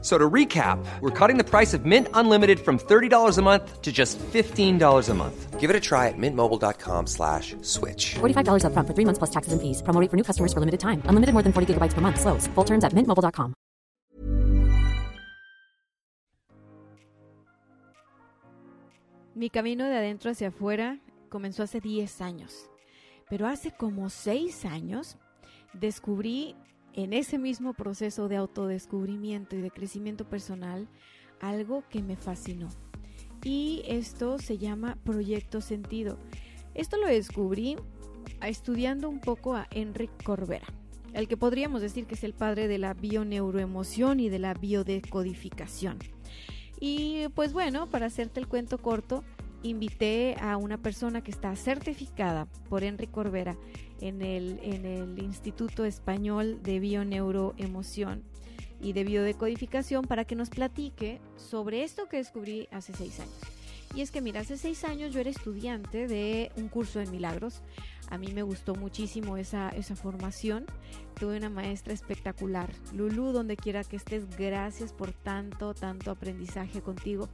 So to recap, we're cutting the price of Mint Unlimited from $30 a month to just $15 a month. Give it a try at mintmobile.com slash switch. $45 up front for three months plus taxes and fees. Promo rate for new customers for limited time. Unlimited more than 40 gigabytes per month. Slows. Full terms at mintmobile.com. Mi camino de adentro hacia afuera comenzó hace 10 años. Pero hace como 6 años descubrí en ese mismo proceso de autodescubrimiento y de crecimiento personal algo que me fascinó. Y esto se llama Proyecto Sentido. Esto lo descubrí estudiando un poco a Enric Corbera, el que podríamos decir que es el padre de la bioneuroemoción y de la biodecodificación. Y pues bueno, para hacerte el cuento corto, invité a una persona que está certificada por Enric Corbera en el, en el Instituto Español de Bioneuroemoción y de Biodecodificación para que nos platique sobre esto que descubrí hace seis años. Y es que, mira, hace seis años yo era estudiante de un curso de milagros. A mí me gustó muchísimo esa, esa formación. Tuve una maestra espectacular. Lulu, donde quiera que estés, gracias por tanto, tanto aprendizaje contigo.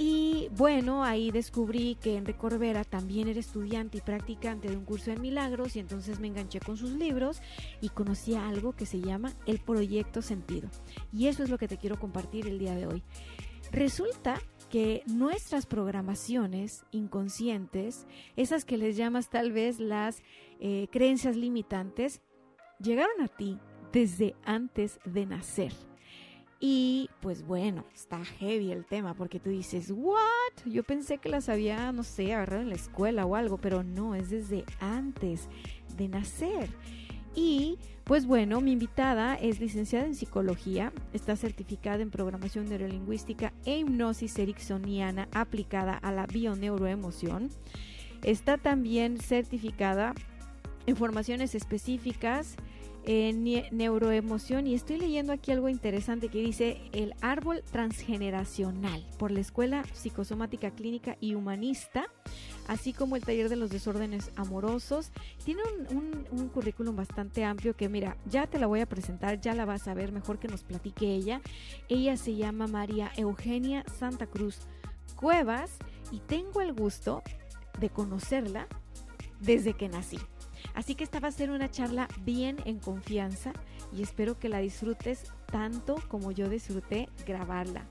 Y bueno, ahí descubrí que Enrique Corbera también era estudiante y practicante de un curso de milagros y entonces me enganché con sus libros y conocí algo que se llama el proyecto sentido. Y eso es lo que te quiero compartir el día de hoy. Resulta que nuestras programaciones inconscientes, esas que les llamas tal vez las eh, creencias limitantes, llegaron a ti desde antes de nacer. Y pues bueno, está heavy el tema porque tú dices, ¿what? Yo pensé que las había, no sé, agarrado en la escuela o algo, pero no, es desde antes de nacer. Y pues bueno, mi invitada es licenciada en psicología, está certificada en programación neurolingüística e hipnosis ericksoniana aplicada a la bioneuroemoción. Está también certificada en formaciones específicas en neuroemoción y estoy leyendo aquí algo interesante que dice el árbol transgeneracional por la Escuela Psicosomática Clínica y Humanista, así como el taller de los desórdenes amorosos. Tiene un, un currículum bastante amplio que mira, ya te la voy a presentar, ya la vas a ver, mejor que nos platique ella. Ella se llama María Eugenia Santa Cruz Cuevas y tengo el gusto de conocerla desde que nací. Así que esta va a ser una charla bien en confianza y espero que la disfrutes tanto como yo disfruté grabarla.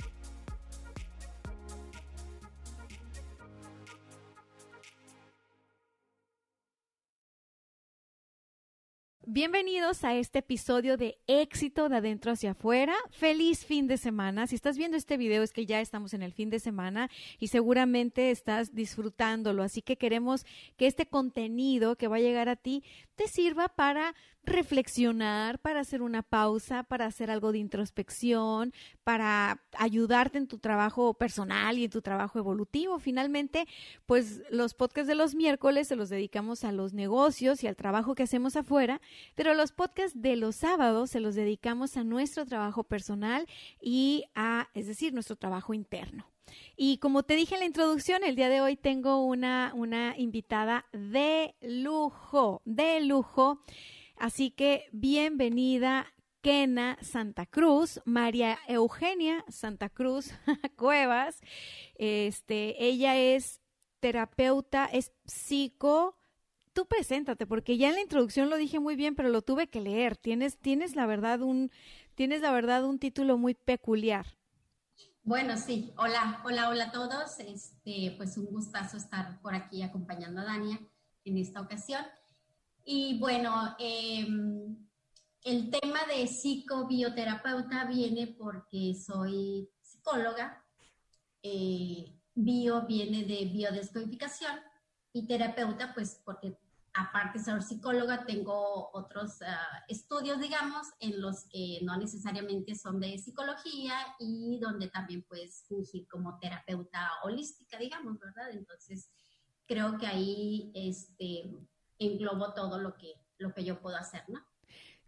Bienvenidos a este episodio de éxito de adentro hacia afuera. Feliz fin de semana. Si estás viendo este video es que ya estamos en el fin de semana y seguramente estás disfrutándolo. Así que queremos que este contenido que va a llegar a ti te sirva para reflexionar, para hacer una pausa, para hacer algo de introspección, para ayudarte en tu trabajo personal y en tu trabajo evolutivo. Finalmente, pues los podcasts de los miércoles se los dedicamos a los negocios y al trabajo que hacemos afuera, pero los podcasts de los sábados se los dedicamos a nuestro trabajo personal y a, es decir, nuestro trabajo interno. Y como te dije en la introducción, el día de hoy tengo una, una invitada de lujo, de lujo. Así que bienvenida Kena Santa Cruz, María Eugenia Santa Cruz Cuevas. Este, ella es terapeuta, es psico. Tú preséntate, porque ya en la introducción lo dije muy bien, pero lo tuve que leer. Tienes, tienes la verdad un, tienes la verdad un título muy peculiar. Bueno, sí. Hola, hola, hola a todos. Este, pues un gustazo estar por aquí acompañando a Dania en esta ocasión. Y bueno, em, el tema de psicobioterapeuta viene porque soy psicóloga, eh, bio viene de biodescodificación y terapeuta, pues porque aparte de ser psicóloga, tengo otros ah, estudios, digamos, en los que no necesariamente son de psicología y donde también puedes fungir como terapeuta holística, digamos, ¿verdad? Entonces, creo que ahí este, englobo todo lo que, lo que yo puedo hacer, ¿no?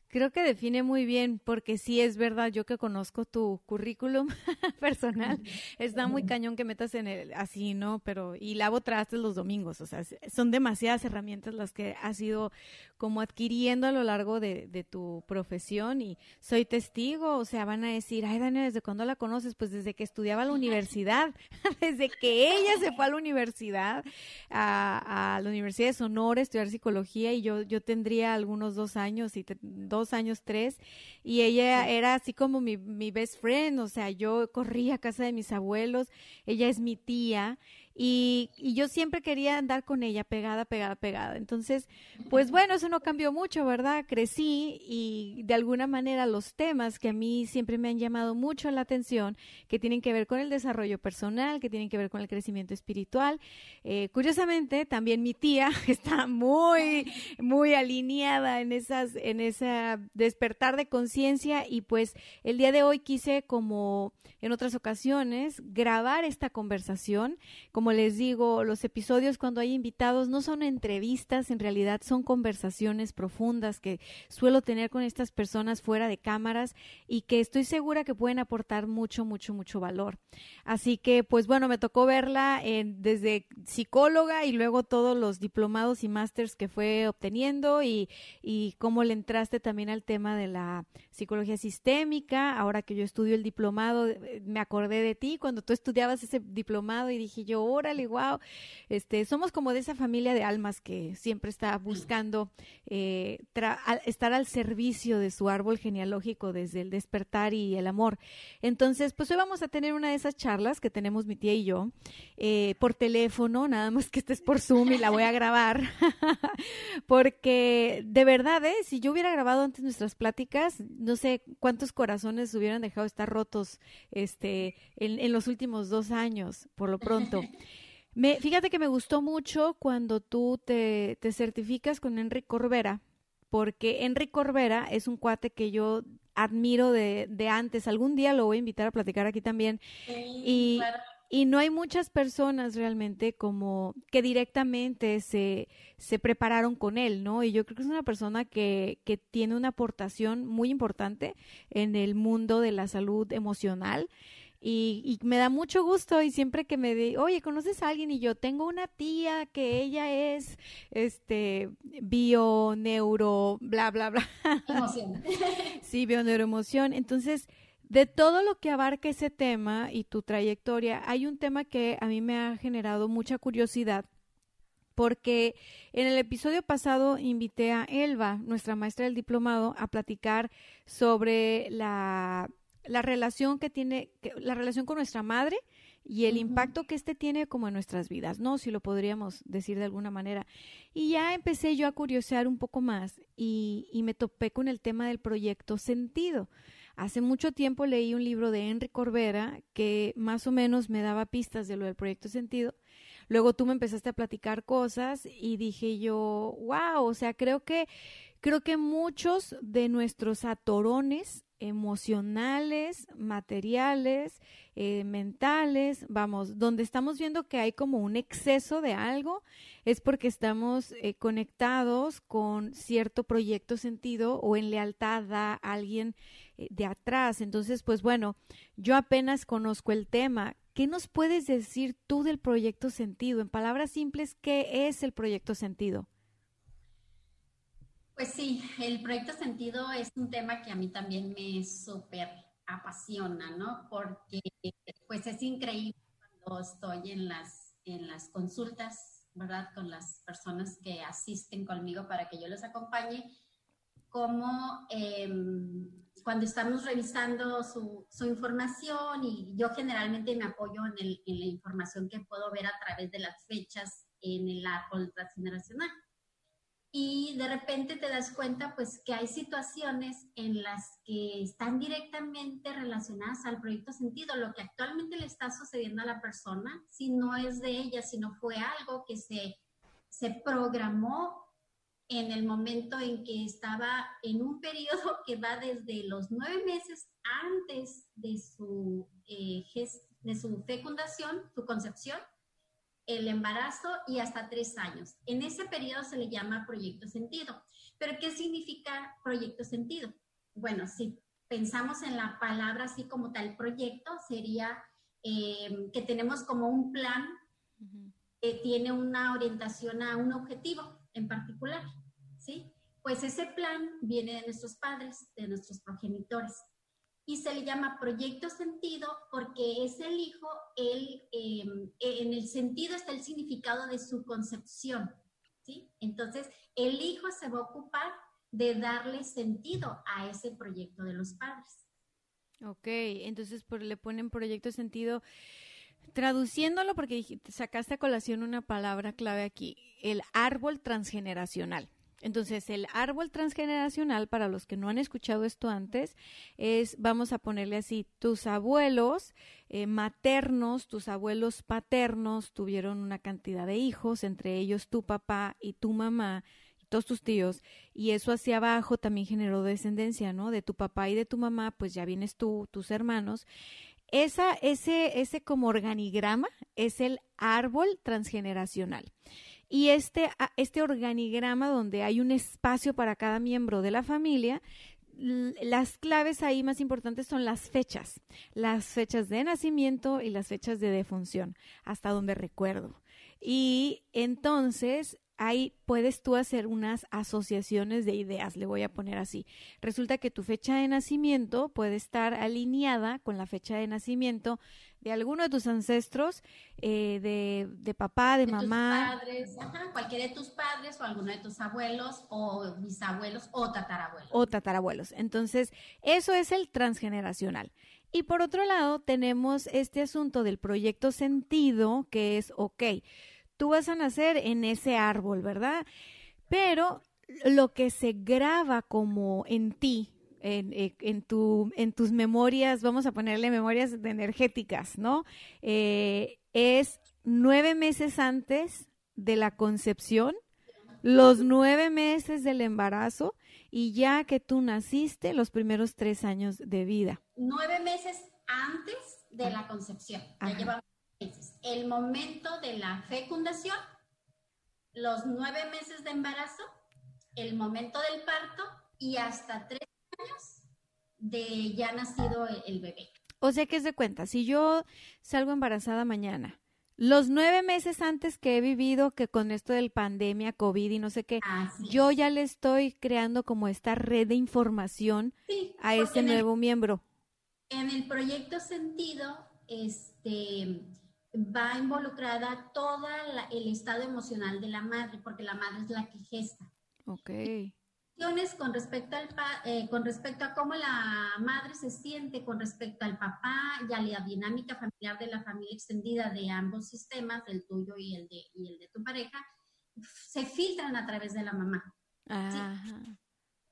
Creo que define muy bien, porque sí es verdad, yo que conozco tu currículum personal, está muy cañón que metas en el así, ¿no? Pero, y lavo trastes los domingos, o sea, son demasiadas herramientas las que has ido como adquiriendo a lo largo de, de tu profesión y soy testigo, o sea, van a decir, ay, Daniel, ¿desde cuándo la conoces? Pues desde que estudiaba a la universidad, desde que ella se fue a la universidad, a, a la Universidad de Sonora a estudiar psicología y yo, yo tendría algunos dos años y dos dos años, tres, y ella era así como mi, mi best friend, o sea, yo corría a casa de mis abuelos, ella es mi tía, y, yo siempre quería andar con ella pegada, pegada, pegada. Entonces, pues bueno, eso no cambió mucho, ¿verdad? Crecí y de alguna manera los temas que a mí siempre me han llamado mucho la atención, que tienen que ver con el desarrollo personal, que tienen que ver con el crecimiento espiritual. Eh, curiosamente, también mi tía está muy, muy alineada en esas, en esa despertar de conciencia y pues el día de hoy quise como en otras ocasiones grabar esta conversación como les digo, los episodios cuando hay invitados no son entrevistas, en realidad son conversaciones profundas que suelo tener con estas personas fuera de cámaras y que estoy segura que pueden aportar mucho, mucho, mucho valor. Así que, pues bueno, me tocó verla desde psicóloga y luego todos los diplomados y másters que fue obteniendo y, y cómo le entraste también al tema de la psicología sistémica. Ahora que yo estudio el diplomado, eh, me acordé de ti cuando tú estudiabas ese diplomado y dije yo, órale, wow, este, somos como de esa familia de almas que siempre está buscando eh, estar al servicio de su árbol genealógico desde el despertar y el amor. Entonces, pues hoy vamos a tener una de esas charlas que tenemos mi tía y yo eh, por teléfono, nada más que estés por Zoom y la voy a grabar, porque de verdad, ¿eh? si yo hubiera grabado antes nuestras pláticas, no sé cuántos corazones hubieran dejado estar rotos este, en, en los últimos dos años, por lo pronto. Me, fíjate que me gustó mucho cuando tú te, te certificas con Enrique Corbera, porque Enrique Corbera es un cuate que yo admiro de, de, antes. Algún día lo voy a invitar a platicar aquí también. y, y no hay muchas personas realmente como que directamente se, se prepararon con él, ¿no? Y yo creo que es una persona que, que tiene una aportación muy importante en el mundo de la salud emocional y, me da mucho gusto y siempre que me di, oye, ¿conoces a alguien? Y yo tengo una tía que ella es, este, bio, neuro, bla, bla, bla. Emoción. sí, bio, neuroemoción. Entonces, de todo lo que abarca ese tema y tu trayectoria, hay un tema que a mí me ha generado mucha curiosidad porque en el episodio pasado invité a Elba, nuestra maestra del diplomado, a platicar sobre la la relación que tiene, la relación con nuestra madre y el impacto que éste tiene como en nuestras vidas, ¿no? Si lo podríamos decir de alguna manera. Y ya empecé yo a curiosear un poco más y, y me topé con el tema del proyecto Sentido. Hace mucho tiempo leí un libro de Henry Corbera que más o menos me daba pistas de lo del proyecto Sentido. Luego tú me empezaste a platicar cosas y dije yo, wow, o sea, creo que creo que muchos de nuestros atorones emocionales, materiales, eh, mentales, vamos, donde estamos viendo que hay como un exceso de algo, es porque estamos eh, conectados con cierto proyecto sentido o en lealtad a alguien de atrás. Entonces, pues bueno, yo apenas conozco el tema. ¿Qué nos puedes decir tú del proyecto sentido? En palabras simples, ¿qué es el proyecto sentido? Pues sí, el proyecto Sentido es un tema que a mí también me súper apasiona, ¿no? Porque pues es increíble cuando estoy en las, en las consultas, ¿verdad? Con las personas que asisten conmigo para que yo los acompañe, como em, cuando estamos revisando su, su, información y yo generalmente me apoyo en, el, en la información que puedo ver a través de las fechas en el árbol transgeneracional. Y de repente te das cuenta pues que hay situaciones en las que están directamente relacionadas al proyecto sentido, lo que actualmente le está sucediendo a la persona, si no es de ella, si no fue algo que se, se programó en el momento en que estaba en un periodo que va desde los nueve meses antes de su, eh, de su fecundación, su concepción, el embarazo y hasta tres años. En ese periodo se le llama proyecto sentido. ¿Pero qué significa proyecto sentido? Bueno, si pensamos en la palabra así como tal proyecto, sería eh, que tenemos como un plan que tiene una orientación a un objetivo en particular, ¿sí? Pues ese plan viene de nuestros padres, de nuestros progenitores. Y se le llama proyecto sentido porque es el hijo, el, em, en el sentido está el significado de su concepción, ¿sí? Entonces, el hijo se va a ocupar de darle sentido a ese proyecto de los padres. Ok, entonces le ponen proyecto sentido. Traduciéndolo, porque sacaste a colación una palabra clave aquí, el árbol transgeneracional. Entonces, el árbol transgeneracional, para los que no han escuchado esto antes, es, vamos a ponerle así, tus abuelos eh, maternos, tus abuelos paternos tuvieron una cantidad de hijos, entre ellos tu papá y tu mamá, todos tus tíos, y eso hacia abajo también generó descendencia, ¿no? De tu papá y de tu mamá, pues ya vienes tú, tus hermanos. Esa, ese, ese como organigrama es el árbol transgeneracional. Y este, este organigrama donde hay un espacio para cada miembro de la familia, las claves ahí más importantes son las fechas, las fechas de nacimiento y las fechas de defunción, hasta donde recuerdo. Y entonces ahí puedes tú hacer unas asociaciones de ideas, le voy a poner así. Resulta que tu fecha de nacimiento puede estar alineada con la fecha de nacimiento de alguno de tus ancestros, eh, de, papá, de, mamá. Tus padres, cualquiera de tus padres o alguno de tus abuelos o bisabuelos o tatarabuelos. O tatarabuelos. Entonces, eso es el transgeneracional. Y por otro lado, tenemos este asunto del proyecto sentido, que es, ok, tú vas a nacer en ese árbol, ¿verdad? Pero lo que se graba como en ti, en, eh, en, tu, en tus memorias, vamos a ponerle memorias energéticas, ¿no? Eh, es nueve meses antes de la concepción, los nueve meses del embarazo y ya que tú naciste, los primeros tres años de vida. Nueve meses antes de la concepción. Ya llevamos el momento de la fecundación, los nueve meses de embarazo, el momento del parto y hasta tres años de ya nacido el bebé. O sea que es de cuenta, si yo salgo embarazada mañana, los nueve meses antes que he vivido, que con esto del pandemia, COVID y no sé qué, yo ya le estoy creando como esta red de información a ese nuevo miembro. En el proyecto Sentido, este, va involucrada todo el estado emocional de la madre, porque la madre es la que gesta. Ok. Con respecto, al eh, con respecto a cómo la madre se siente con respecto al papá y a la dinámica familiar de la familia extendida de ambos sistemas, el tuyo y el de, y el de tu pareja, se filtran a través de la mamá.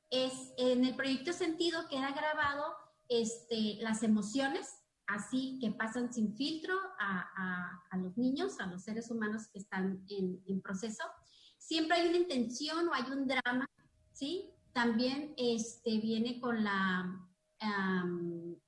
Es, en el proyecto Sentido queda grabado este, las emociones, así que pasan sin filtro a, los niños, a los seres humanos que están en, proceso. Siempre hay una intención o hay un drama, ¿sí? También este, viene con la,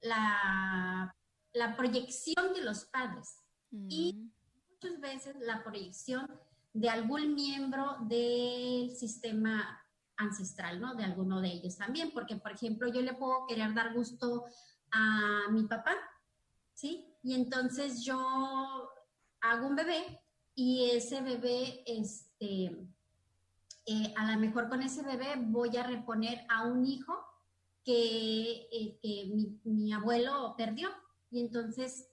la, la, proyección de los padres y mm. muchas veces la proyección de algún miembro del sistema ancestral, ¿no? De alguno de ellos también, porque por ejemplo yo le puedo querer dar gusto a mi papá, ¿sí? Y entonces yo hago un bebé y ese bebé, este, eh, a lo mejor con ese bebé voy a reponer a un hijo que, eh, mi, abuelo perdió. Y entonces,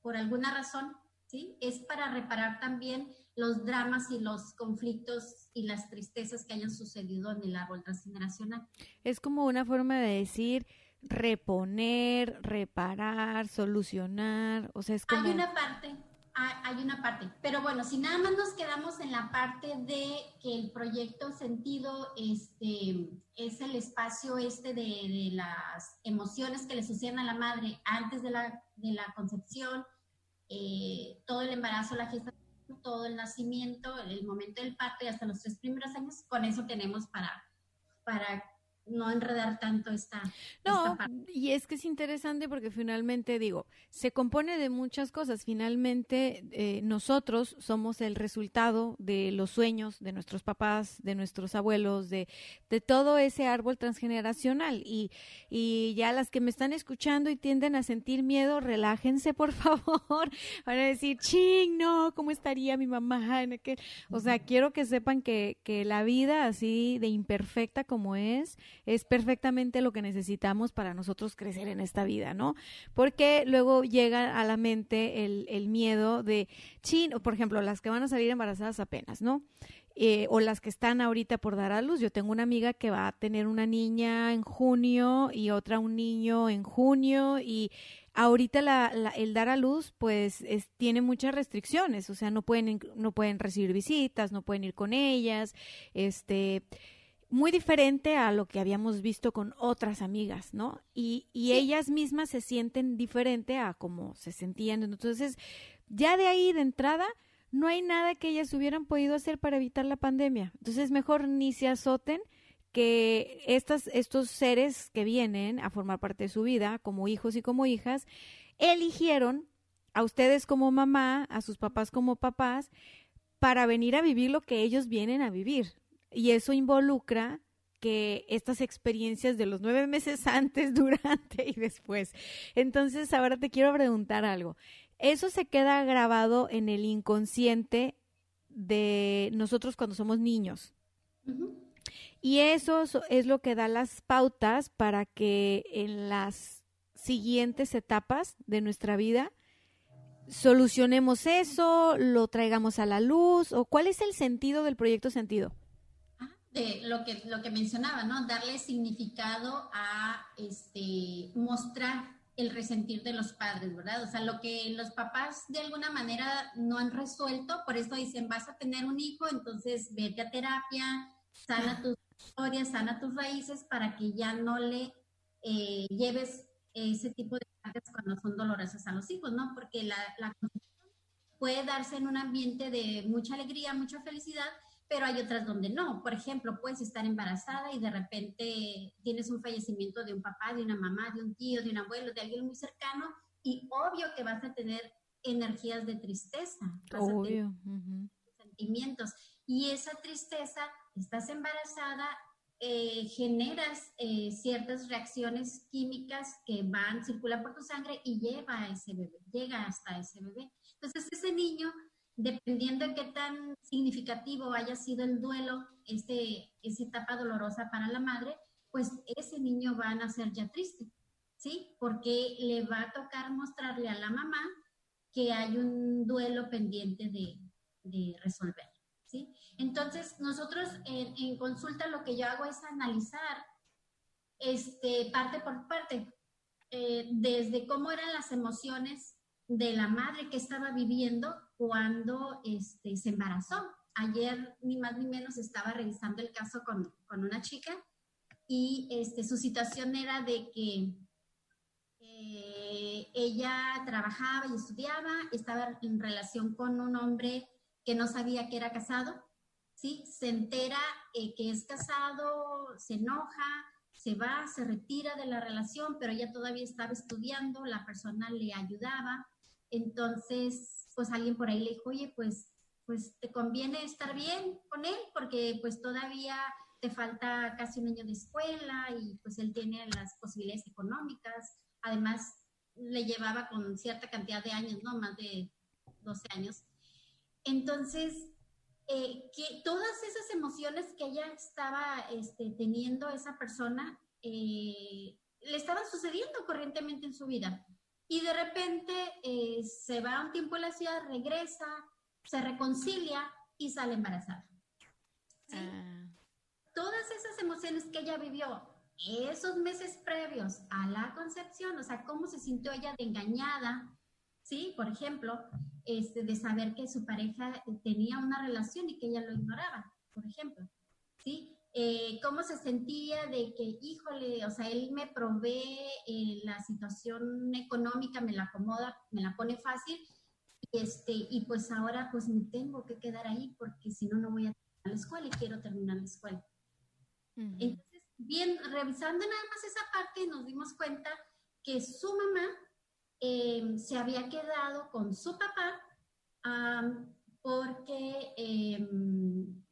por alguna razón, ¿sí? Es para reparar también los dramas y los conflictos y las tristezas que hayan sucedido en el árbol transgeneracional. Es como una forma de decir, reponer, reparar, solucionar, o sea, es como... Hay una parte, hay una parte, pero bueno, si nada más nos quedamos en la parte de que el proyecto sentido este, es el espacio este de, las emociones que le suceden a la madre antes de la, de la concepción, eh, todo el embarazo, la gestación, todo el nacimiento, el momento del parto y hasta los tres primeros años, con eso tenemos para, para no enredar tanto esta. No, y es que es interesante porque finalmente digo, se compone de muchas cosas. Finalmente, eh, nosotros somos el resultado de los sueños de nuestros papás, de nuestros abuelos, de, de todo ese árbol transgeneracional. Y, y ya las que me están escuchando y tienden a sentir miedo, relájense, por favor. Van a decir, ching, no, ¿cómo estaría mi mamá? En aquel? O sea, quiero que sepan que, que la vida así de imperfecta como es, es perfectamente lo que necesitamos para nosotros crecer en esta vida, ¿no? Porque luego llega a la mente el, el miedo de, chin, por ejemplo, las que van a salir embarazadas apenas, ¿no? Eh, o las que están ahorita por dar a luz. Yo tengo una amiga que va a tener una niña en junio y otra un niño en junio y ahorita la, el dar a luz pues es, tiene muchas restricciones, o sea, no pueden, no pueden recibir visitas, no pueden ir con ellas, este muy diferente a lo que habíamos visto con otras amigas, ¿no? Y, y ellas mismas se sienten diferente a como se sentían. Entonces, ya de ahí de entrada, no hay nada que ellas hubieran podido hacer para evitar la pandemia. Entonces, mejor ni se azoten que estas, estos seres que vienen a formar parte de su vida, como hijos y como hijas, eligieron a ustedes como mamá, a sus papás como papás, para venir a vivir lo que ellos vienen a vivir, y eso involucra que estas experiencias de los nueve meses antes, durante y después. Entonces, ahora te quiero preguntar algo. Eso se queda grabado en el inconsciente de nosotros cuando somos niños. Y eso es lo que da las pautas para que en las siguientes etapas de nuestra vida solucionemos eso, lo traigamos a la luz, o cuál es el sentido del proyecto sentido de lo que, lo que mencionaba, ¿no? Darle significado a este, mostrar el resentir de los padres, ¿verdad? O sea, lo que los papás de alguna manera no han resuelto, por eso dicen, vas a tener un hijo, entonces vete a terapia, sana tus historias, sana tus raíces para que ya no le eh, lleves ese tipo de cargas cuando son dolorosas a los hijos, ¿no? Porque la, la puede darse en un ambiente de mucha alegría, mucha felicidad, pero hay otras donde no. Por ejemplo, puedes estar embarazada y de repente tienes un fallecimiento de un papá, de una mamá, de un tío, de un abuelo, de alguien muy cercano y obvio que vas a tener energías de tristeza, obvio. sentimientos. Y esa tristeza, estás embarazada, eh, generas eh, ciertas reacciones químicas que van, circulan por tu sangre y lleva a ese bebé, llega hasta ese bebé. Entonces ese niño dependiendo de qué tan significativo haya sido el duelo, este, esa etapa dolorosa para la madre, pues ese niño va a nacer ya triste, ¿sí? Porque le va a tocar mostrarle a la mamá que hay un duelo pendiente de, resolver, ¿sí? Entonces, nosotros en, consulta lo que yo hago es analizar este, parte por parte, eh, desde cómo eran las emociones de la madre que estaba viviendo cuando este, se embarazó. Ayer, ni más ni menos, estaba revisando el caso con, una chica y este, su situación era de que eh, ella trabajaba y estudiaba, estaba en relación con un hombre que no sabía que era casado, ¿sí? Se entera eh, que es casado, se enoja, se va, se retira de la relación, pero ella todavía estaba estudiando, la persona le ayudaba, entonces, pues alguien por ahí le dijo, oye, pues, pues te conviene estar bien con él porque pues todavía te falta casi un año de escuela y pues él tiene las posibilidades económicas. Además, le llevaba con cierta cantidad de años, ¿no? Más de 12 años. Entonces, eh, que todas esas emociones que ella estaba este, teniendo esa persona eh, le estaban sucediendo corrientemente en su vida y de repente eh, se va un tiempo a la ciudad, regresa, se reconcilia y sale embarazada. Ah. Todas esas emociones que ella vivió esos meses previos a la concepción, o sea, cómo se sintió ella de engañada, ¿sí? Por ejemplo, este, de saber que su pareja tenía una relación y que ella lo ignoraba, por ejemplo, ¿sí? Eh, cómo se sentía de que, híjole, o sea, él me provee eh, la situación económica, me la acomoda, me la pone fácil, y, este, y pues ahora pues me tengo que quedar ahí porque si no, no voy a terminar la escuela y quiero terminar la escuela. Entonces, bien, revisando nada más esa parte, nos dimos cuenta que su mamá em, se había quedado con su papá porque em,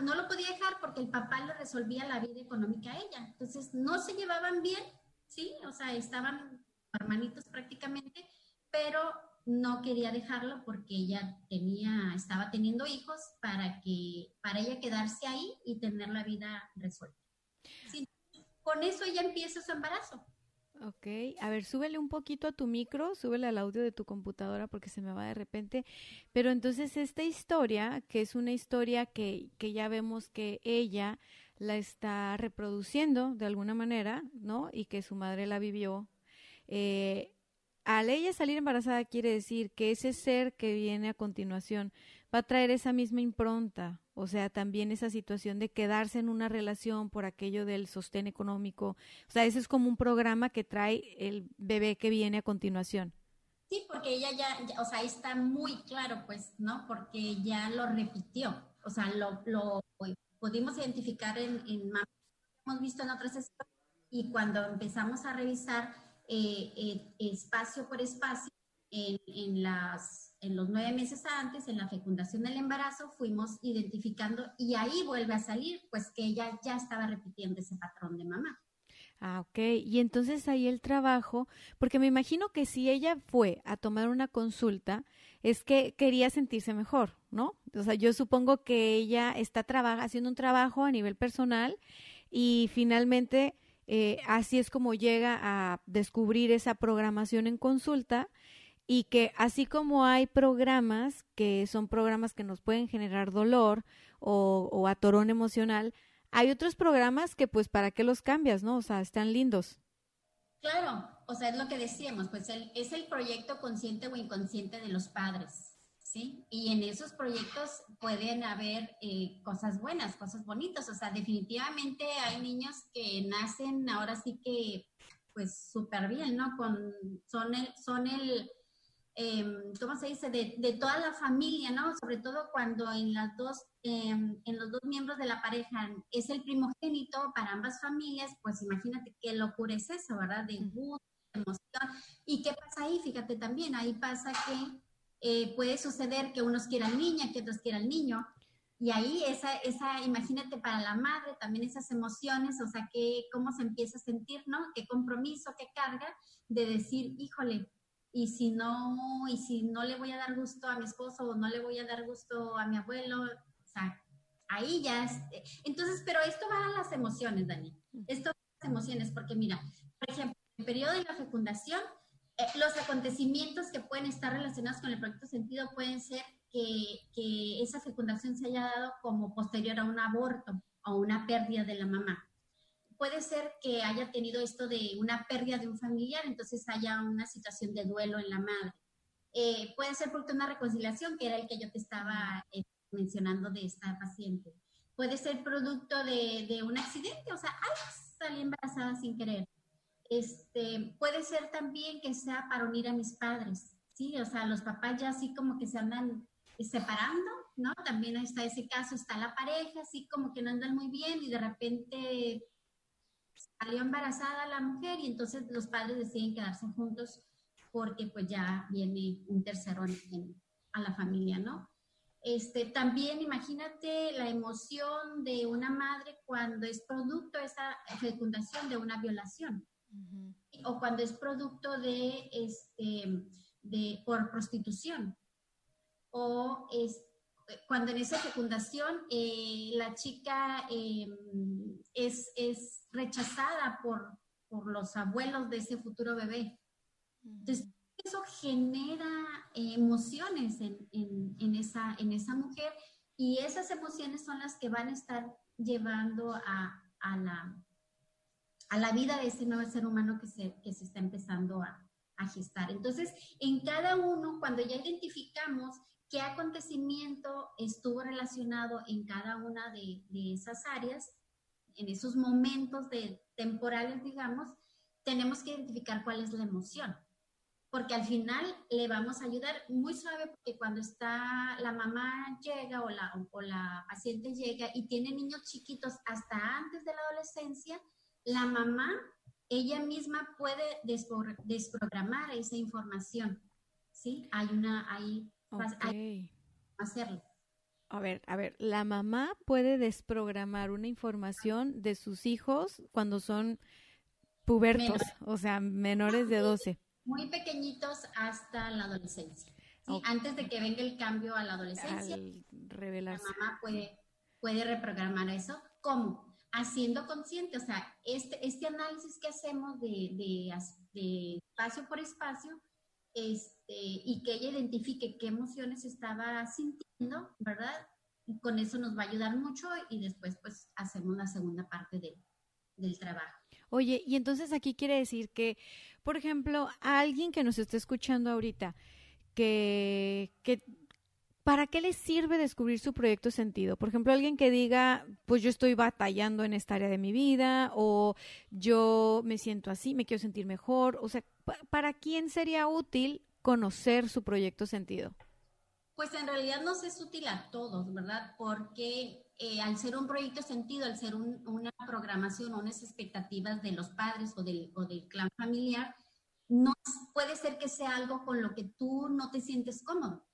no lo podía dejar porque el papá le resolvía la vida económica a ella. Entonces no se llevaban bien, ¿sí? O sea, estaban hermanitos prácticamente, pero no quería dejarlo porque ella tenía, estaba teniendo hijos para que, para ella quedarse ahí y tener la vida resuelta. con eso ella empieza su embarazo. Ok, a ver, súbele un poquito a tu micro, súbele al audio de tu computadora porque se me va de repente. Pero entonces esta historia, que es una historia que, que ya vemos que ella la está reproduciendo de alguna manera, ¿no? Y que su madre la vivió. Eh, al ella salir embarazada quiere decir que ese ser que viene a continuación va a traer esa misma impronta, o sea, también esa situación de quedarse en una relación por aquello del sostén económico. O sea, ese es como un programa que trae el bebé que viene a continuación. Sí, porque ella ya, o sea, está muy claro, pues, ¿no? Porque ya lo repitió, o sea, lo, lo pudimos identificar en, en hemos visto en otras escuelas y cuando empezamos a revisar eh, eh, espacio por espacio en, las, en los nueve meses antes, en la fecundación del embarazo, fuimos identificando y ahí vuelve a salir, pues que ella ya estaba repitiendo ese patrón de mamá. Ah, ok. Y entonces ahí el trabajo, porque me imagino que si ella fue a tomar una consulta, es que quería sentirse mejor, ¿no? O sea, yo supongo que ella está haciendo un trabajo a nivel personal y finalmente eh, así es como llega a descubrir esa programación en consulta y que así como hay programas que son programas que nos pueden generar dolor o, atorón emocional, hay otros programas que pues para qué los cambias, ¿no? O sea, están lindos. Claro, o sea, es lo que decíamos, pues es el proyecto consciente o inconsciente de los padres, ¿sí? Y en esos proyectos pueden haber eh, cosas buenas, cosas bonitas, o sea, definitivamente hay niños que nacen ahora sí que, pues, súper bien, ¿no? Con, son el, son el Em, ¿cómo se dice?, de, toda la familia, ¿no? Sobre todo cuando en las dos, em, en los dos miembros de la pareja es el primogénito para ambas familias, pues imagínate qué locura es eso, ¿verdad? De gusto, de emoción. ¿Y qué pasa ahí? Fíjate también, ahí pasa que eh, puede suceder que unos quieran niña, que otros quieran niño. Y ahí esa, esa, imagínate para la madre también esas emociones, o sea, que cómo se empieza a sentir, ¿no? Qué compromiso, qué carga de decir, híjole, y si no, y si no le voy a dar gusto a mi esposo o no le voy a dar gusto a mi abuelo, o sea, ahí ya es, entonces, pero esto va a las emociones, Dani, esto va a las emociones, porque mira, por ejemplo, en el periodo de la fecundación, eh, los acontecimientos que pueden estar relacionados con el proyecto sentido pueden ser que, que esa fecundación se haya dado como posterior a un aborto o una pérdida de la mamá puede ser que haya tenido esto de una pérdida de un familiar, entonces haya una situación de duelo en la madre. Eh, puede ser porque una reconciliación, que era el que yo te estaba eh, mencionando de esta paciente. Puede ser producto de, de un accidente, o sea, ay, salí embarazada sin querer. Este, puede ser también que sea para unir a mis padres, ¿sí? O sea, los papás ya así como que se andan separando, ¿no? También está ese caso, está la pareja, así como que no andan muy bien y de repente salió embarazada la mujer y entonces los padres deciden quedarse juntos porque pues ya viene un tercero a la familia, ¿no? Este, también imagínate la emoción de una madre cuando es producto de esa fecundación de una violación. O cuando es producto de, este, de por prostitución. O es, cuando en esa fecundación eh, la chica em, es, es, rechazada por, por, los abuelos de ese futuro bebé. Entonces, eso genera emociones en, en, en, esa, en esa mujer y esas emociones son las que van a estar llevando a, a, la, a la vida de ese nuevo ser humano que se, que se está empezando a, a gestar. Entonces, en cada uno, cuando ya identificamos qué acontecimiento estuvo relacionado en cada una de, esas áreas, en esos momentos de, temporales, digamos, tenemos que identificar cuál es la emoción. porque al final le vamos a ayudar muy suave porque cuando está la mamá llega o la, o la paciente llega y tiene niños chiquitos hasta antes de la adolescencia, la mamá, ella misma puede desprogramar esa información. ¿Sí? Hay una, hay, hacerlo. A ver, a ver, la mamá puede desprogramar una información de sus hijos cuando son pubertos, o sea, menores de 12 muy pequeñitos hasta la adolescencia. Antes de que venga el cambio a la adolescencia, la mamá puede, puede reprogramar eso. ¿Cómo? Haciendo consciente, o sea, este, este análisis que hacemos de, de, espacio por espacio, este, y que ella identifique qué emociones estaba sintiendo, ¿verdad? Y con eso nos va a ayudar mucho y después pues hacemos la segunda parte del trabajo. Oye, y entonces aquí quiere decir que, por ejemplo, alguien que nos está escuchando ahorita, que, que ¿para qué le sirve descubrir su proyecto sentido? Por ejemplo, alguien que diga, pues yo estoy batallando en esta área de mi vida o yo me siento así, me quiero sentir mejor. O sea, ¿para quién sería útil conocer su proyecto sentido? Pues en realidad nos es útil a todos, ¿verdad? Porque eh, al ser un proyecto sentido, al ser una programación, unas expectativas de los padres o del, clan familiar, no puede ser que sea algo con lo que tú no te sientes cómodo.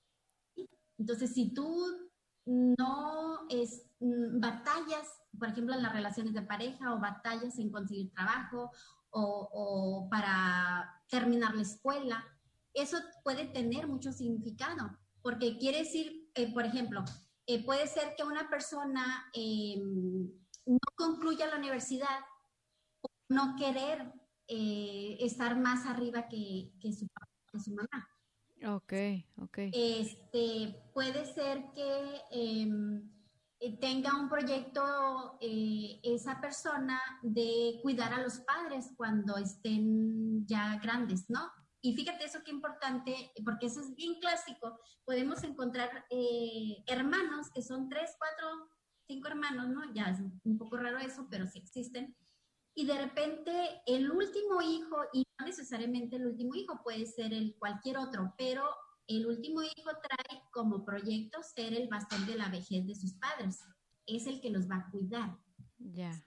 Entonces, si tú no es, mm, batallas, por ejemplo, en las relaciones de pareja o batallas en conseguir trabajo o para terminar la escuela, eso puede tener mucho significado, porque quiere decir, eh, por ejemplo, eh, puede ser que una persona em, no concluya la universidad por no querer eh, estar más arriba que, su, que su mamá. Ok, ok. Este, puede ser que em, tenga un proyecto esa persona de cuidar a los padres cuando estén ya grandes, ¿no? Y fíjate eso qué importante, porque eso es bien clásico. Podemos encontrar eh, hermanos que son tres, cuatro, cinco hermanos, ¿no? Ya es un poco raro eso, pero sí existen. Y de repente el último hijo, y no necesariamente el último hijo, puede ser el cualquier otro, pero el último hijo trae como proyecto ser el bastón de la vejez de sus padres. Es el que los va a cuidar. Ya.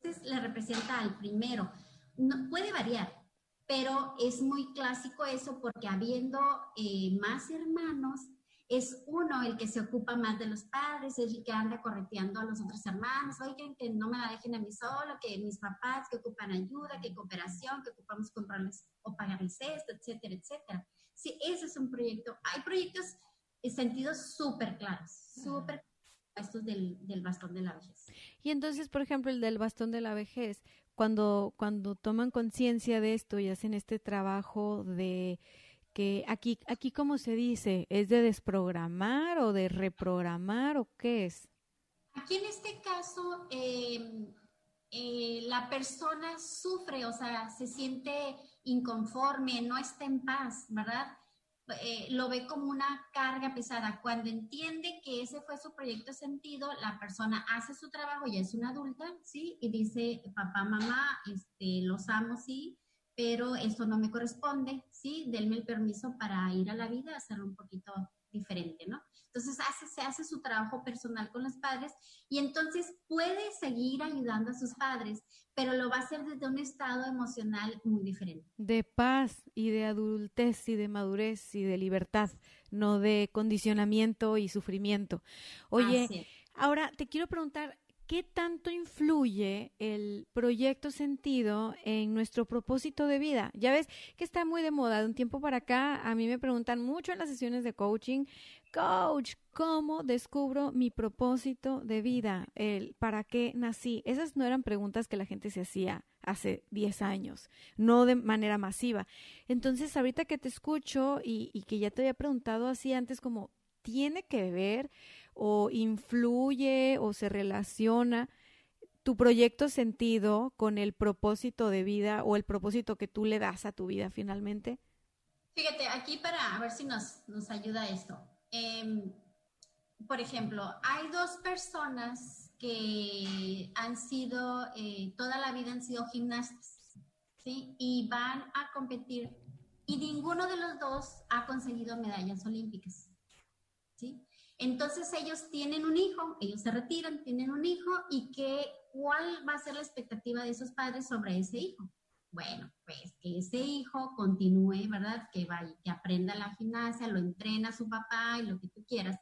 Entonces le representa al primero. No, puede variar, pero es muy clásico eso porque habiendo eh, más hermanos, es uno el que se ocupa más de los padres, es el que anda correteando a los otros hermanos, oigan, que no me la dejen a mí solo, que mis papás que ocupan ayuda, que cooperación, que ocupamos comprarles o pagarles esto, etcétera, etcétera. Sí, ese es un proyecto. Hay proyectos en sentidos súper claros, súper estos del, del bastón de la vejez. Y entonces, por ejemplo, el del bastón de la vejez, cuando, cuando toman conciencia de esto y hacen este trabajo de que aquí, aquí como se dice, ¿es de desprogramar o de reprogramar o qué es? Aquí en este caso, em, eh, la persona sufre, o sea, se siente inconforme, no está en paz, ¿verdad? Eh, lo ve como una carga pesada. Cuando entiende que ese fue su proyecto sentido, la persona hace su trabajo, ya es una adulta, ¿sí? Y dice, papá, mamá, este, los amo, sí, pero eso no me corresponde, ¿sí? Denme el permiso para ir a la vida, hacerlo un poquito diferente, ¿no? Entonces hace, se hace su trabajo personal con los padres y entonces puede seguir ayudando a sus padres, pero lo va a hacer desde un estado emocional muy diferente. De paz y de adultez y de madurez y de libertad, no de condicionamiento y sufrimiento. Oye, ahora te quiero preguntar, ¿qué tanto influye el proyecto sentido en nuestro propósito de vida? Ya ves que está muy de moda. De un tiempo para acá, a mí me preguntan mucho en las sesiones de coaching, coach, ¿cómo descubro mi propósito de vida? El para qué nací. Esas no eran preguntas que la gente se hacía hace 10 años, no de manera masiva. Entonces, ahorita que te escucho y, y que ya te había preguntado así antes, como, ¿tiene que ver? O influye o se relaciona tu proyecto sentido con el propósito de vida o el propósito que tú le das a tu vida finalmente? Fíjate, aquí para ver si nos, nos ayuda esto. Em, por ejemplo, hay dos personas que han sido, eh, toda la vida han sido gimnastas, ¿sí? Y van a competir y ninguno de los dos ha conseguido medallas olímpicas. Entonces ellos tienen un hijo, ellos se retiran, tienen un hijo y que, ¿cuál va a ser la expectativa de esos padres sobre ese hijo? Bueno, pues que ese hijo continúe, ¿verdad? Que vaya, que aprenda la gimnasia, lo entrena su papá y lo que tú quieras.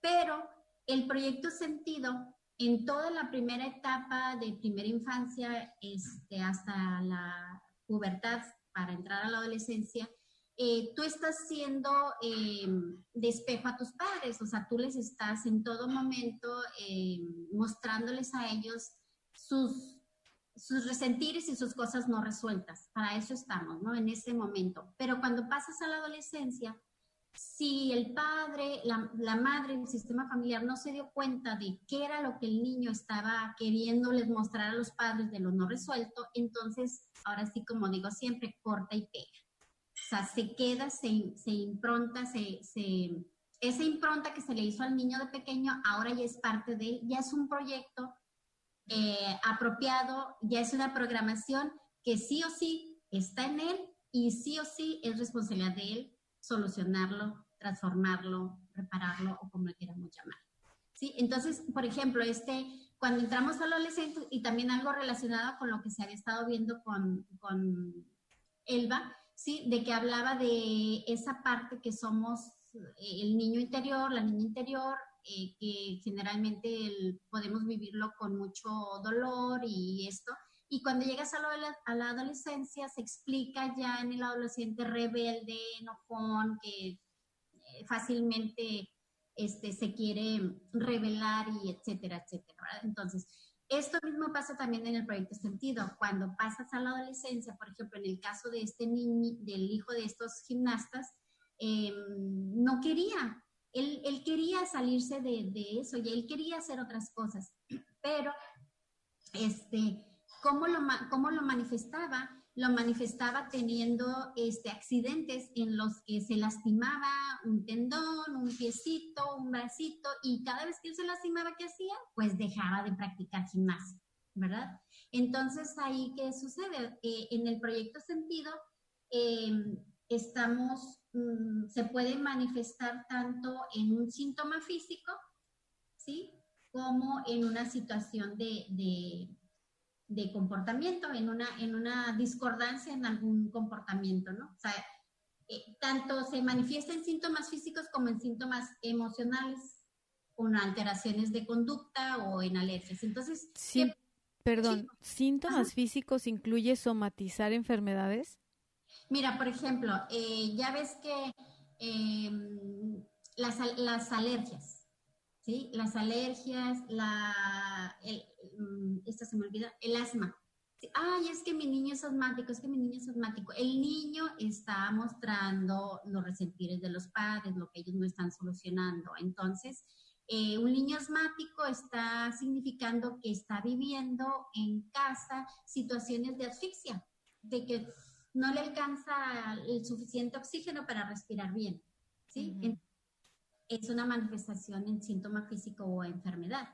Pero el proyecto Sentido, en toda la primera etapa de primera infancia este, hasta la pubertad para entrar a la adolescencia, eh, tú estás siendo eh, de espejo a tus padres, o sea, tú les estás en todo momento eh, mostrándoles a ellos sus, sus resentires y sus cosas no resueltas. Para eso estamos, ¿no? En ese momento. Pero cuando pasas a la adolescencia, si el padre, la, la, madre, el sistema familiar no se dio cuenta de qué era lo que el niño estaba queriéndoles mostrar a los padres de lo no resuelto, entonces, ahora sí, como digo siempre, corta y pega. O se queda, se, impronta, se, se, esa impronta que se le hizo al niño de pequeño, ahora ya es parte de él, ya es un proyecto eh, apropiado, ya es una programación que sí o sí está en él y sí o sí es responsabilidad de él solucionarlo, transformarlo, repararlo o como le queramos llamar. ¿Sí? Entonces, por ejemplo, este, cuando entramos al adolescente y también algo relacionado con lo que se había estado viendo con, con Elba, ¿sí? De que hablaba de esa parte que somos eh, el niño interior, la niña interior, eh, que generalmente podemos vivirlo con mucho dolor y esto, y cuando llegas a, la, adolescencia, se explica ya en el adolescente rebelde, enojón, que eh, fácilmente este, se quiere revelar y etcétera, etcétera. Entonces, esto mismo pasa también en el proyecto Sentido. Cuando pasas a la adolescencia, por ejemplo, en el caso de este niño, del hijo de estos gimnastas, eh, no quería, él, él quería salirse de, de, eso y él quería hacer otras cosas, pero este, ¿Cómo lo, cómo lo manifestaba? Lo manifestaba teniendo este, accidentes en los que se lastimaba un tendón, un piecito, un bracito, y cada vez que él se lastimaba, ¿qué hacía? Pues dejaba de practicar gimnasia, ¿verdad? Entonces, ahí, ¿qué sucede? Eh, en el proyecto Sentido, eh, estamos, mmm, se puede manifestar tanto en un síntoma físico, ¿sí? Como en una situación de de comportamiento, en una, en una discordancia en algún comportamiento, ¿no? O sea, eh, tanto se manifiesta en síntomas físicos como en síntomas emocionales, con alteraciones de conducta o en alergias. Entonces, sí, perdón, sí. ¿síntomas Ajá. físicos incluye somatizar enfermedades? Mira, por ejemplo, eh, ya ves que eh, las, las alergias, ¿sí? Las alergias, la, el, mm, esta se me olvida, el asma. ¿sí? Ay, es que mi niño es asmático, es que mi niño es asmático. El niño está mostrando los resentires de los padres, lo que ellos no están solucionando. Entonces, eh, un niño asmático está significando que está viviendo en casa situaciones de asfixia, de que no le alcanza el suficiente oxígeno para respirar bien. ¿sí? Uh -huh es una manifestación en síntoma físico o enfermedad.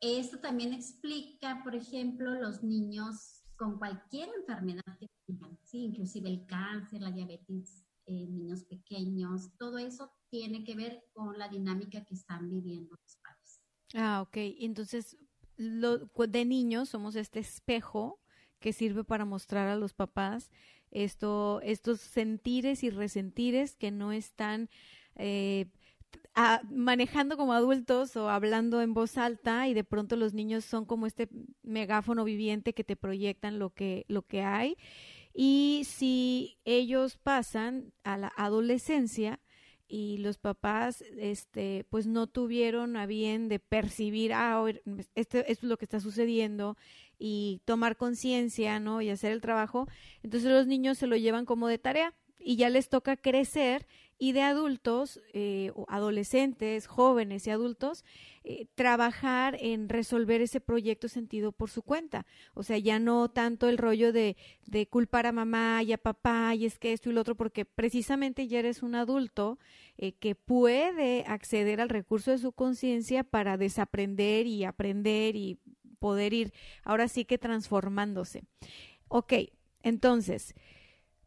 Esto también explica, por ejemplo, los niños con cualquier enfermedad que tengan, ¿sí? inclusive el cáncer, la diabetes, eh, niños pequeños, todo eso tiene que ver con la dinámica que están viviendo los padres. Ah, ok. Entonces, lo, de niños somos este espejo que sirve para mostrar a los papás esto, estos sentires y resentires que no están eh, manejando como adultos o hablando en voz alta y de pronto los niños son como este megáfono viviente que te proyectan lo que, lo que hay. Y si ellos pasan a la adolescencia y los papás este pues no tuvieron a bien de percibir ah este, esto es lo que está sucediendo y tomar conciencia no y hacer el trabajo entonces los niños se lo llevan como de tarea y ya les toca crecer y de adultos, eh, adolescentes, jóvenes y adultos, eh, trabajar en resolver ese proyecto sentido por su cuenta. O sea, ya no tanto el rollo de, de culpar a mamá y a papá y es que esto y lo otro, porque precisamente ya eres un adulto eh, que puede acceder al recurso de su conciencia para desaprender y aprender y poder ir ahora sí que transformándose. Ok, entonces,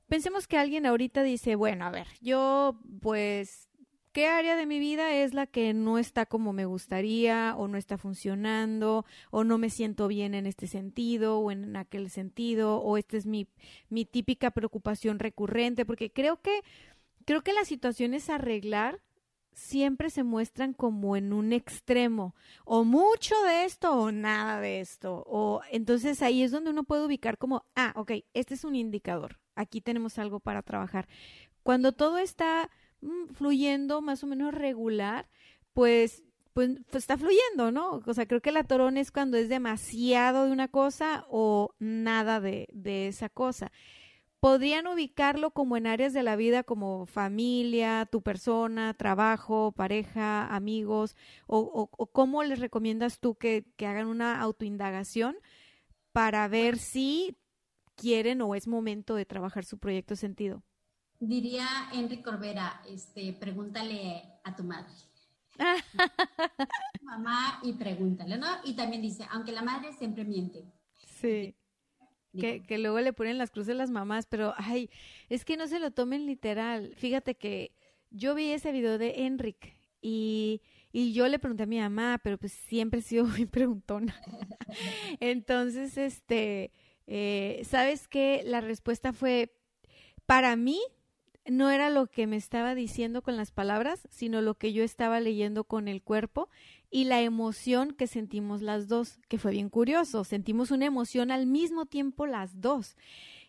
pensemos que alguien ahorita dice, bueno, a ver, yo pues, ¿qué área de mi vida es la que no está como me gustaría o no está funcionando o no me siento bien en este sentido o en aquel sentido o esta es mi, mi típica preocupación recurrente? Porque creo que, creo que la situación es arreglar siempre se muestran como en un extremo, o mucho de esto o nada de esto. O entonces ahí es donde uno puede ubicar como, ah, ok, este es un indicador, aquí tenemos algo para trabajar. Cuando todo está mm, fluyendo más o menos regular, pues, pues, pues, está fluyendo, ¿no? O sea, creo que la torón es cuando es demasiado de una cosa o nada de, de esa cosa podrían ubicarlo como en áreas de la vida como familia, tu persona, trabajo, pareja, amigos, o, cómo les recomiendas tú que, hagan una autoindagación para ver si quieren o es momento de trabajar su proyecto sentido. Diría Enrique Corbera, este, pregúntale a tu madre. Mamá y pregúntale, ¿no? Y también dice, aunque la madre siempre miente. Sí. Que, que, luego le ponen las cruces las mamás, pero ay, es que no se lo tomen literal. Fíjate que yo vi ese video de Enric y, y yo le pregunté a mi mamá, pero pues siempre he sido muy preguntona. Entonces, este, eh, ¿sabes qué? La respuesta fue, para mí, no era lo que me estaba diciendo con las palabras, sino lo que yo estaba leyendo con el cuerpo y la emoción que sentimos las dos, que fue bien curioso. Sentimos una emoción al mismo tiempo las dos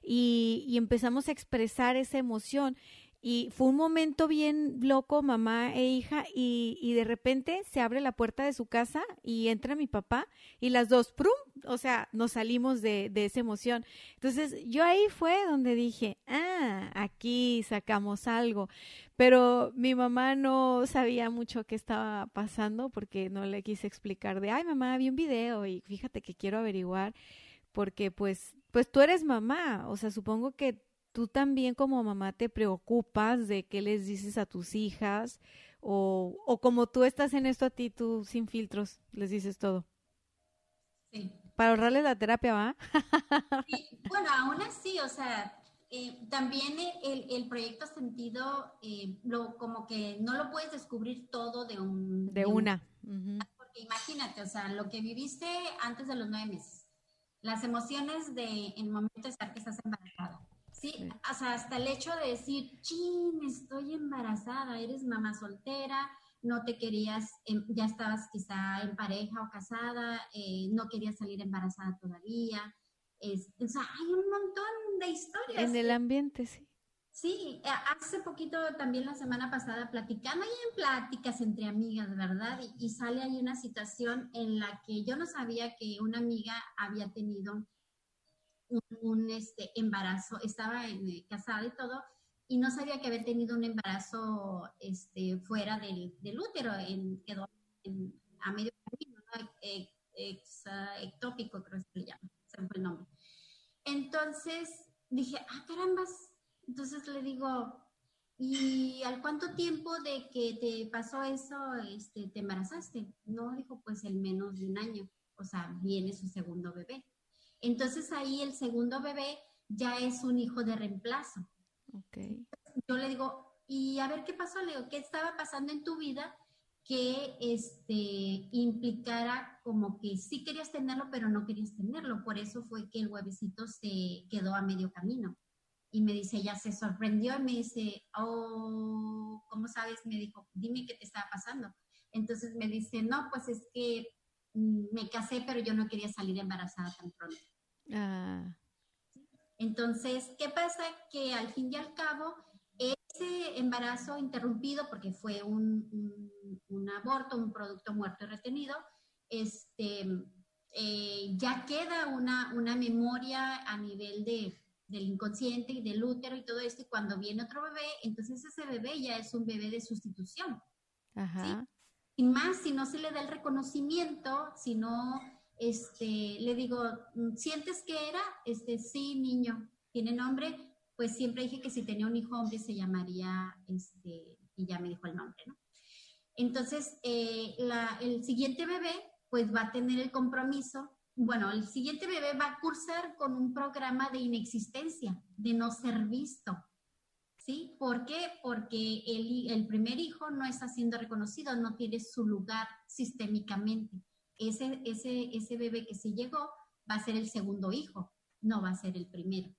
y empezamos a expresar esa emoción. Y fue un momento bien loco, mamá e hija, y, y, de repente se abre la puerta de su casa y entra mi papá y las dos, ¡prum! O sea, nos salimos de, de esa emoción. Entonces, yo ahí fue donde dije, ah, aquí sacamos algo. Pero mi mamá no sabía mucho qué estaba pasando porque no le quise explicar de, ay, mamá, vi un video y fíjate que quiero averiguar porque pues, pues tú eres mamá, o sea, supongo que tú también como mamá te preocupas de qué les dices a tus hijas o, o como tú estás en esto a ti, tú sin filtros les dices todo. Sí. Para ahorrarles la terapia, ¿va? Bueno, aún así, o sea, eh, también el, el, proyecto sentido, eh, lo, como que no lo puedes descubrir todo de un... De, una. Porque imagínate, o sea, lo que viviste antes de los nueve meses, las emociones de en el momento de estar que estás embarazada, Sí, o sea, hasta el hecho de decir, chin, estoy embarazada, eres mamá soltera, no te querías, em, ya estabas quizá en pareja o casada, eh, no querías salir embarazada todavía. Es, o sea, hay un montón de historias. En el ambiente, sí. Sí, hace poquito, también la semana pasada, platicando ahí en pláticas entre amigas, ¿verdad? Y, y, sale ahí una situación en la que yo no sabía que una amiga había tenido un, este, embarazo, estaba en, eh, casada y todo, y no sabía que había tenido un embarazo este, fuera del, útero, en, quedó a medio camino, e, ectópico creo que le llama, se fue el nombre. Entonces dije, ah, carambas, entonces le digo, ¿y al cuánto tiempo de que te pasó eso, este, te embarazaste? No, dijo, pues el menos de un año, o sea, viene su segundo bebé. Entonces ahí el segundo bebé ya es un hijo de reemplazo. Okay. Yo le digo, y a ver qué pasó, le digo, ¿qué estaba pasando en tu vida que este, implicara como que sí querías tenerlo, pero no querías tenerlo? Por eso fue que el huevecito se quedó a medio camino. Y me dice, ella se sorprendió y me dice, oh, ¿cómo sabes? Me dijo, dime qué te estaba pasando. Entonces me dice, no, pues es que mm, me casé, pero yo no quería salir embarazada tan pronto. Ah. Entonces, ¿qué pasa? Que al fin y al cabo, ese embarazo interrumpido, porque fue un, aborto, un producto muerto y retenido, este, eh, ya queda una, una memoria a nivel de, del inconsciente y del útero y todo esto, y cuando viene otro bebé, entonces ese bebé ya es un bebé de sustitución. Ajá. Y más si no se le da el reconocimiento, si no este, le digo, mm, ¿sientes que era? Este, sí, niño, tiene nombre. Pues siempre dije que si tenía un hijo hombre se llamaría, este, y ya me dijo el nombre, ¿no? Entonces, eh, el siguiente bebé, pues va a tener el compromiso bueno, el siguiente bebé va a cursar con un programa de inexistencia, de no ser visto. ¿Sí? ¿Por qué? Porque el, el primer hijo no está siendo reconocido, no tiene su lugar sistémicamente. Ese, ese, ese bebé que se llegó va a ser el segundo hijo, no va a ser el primero.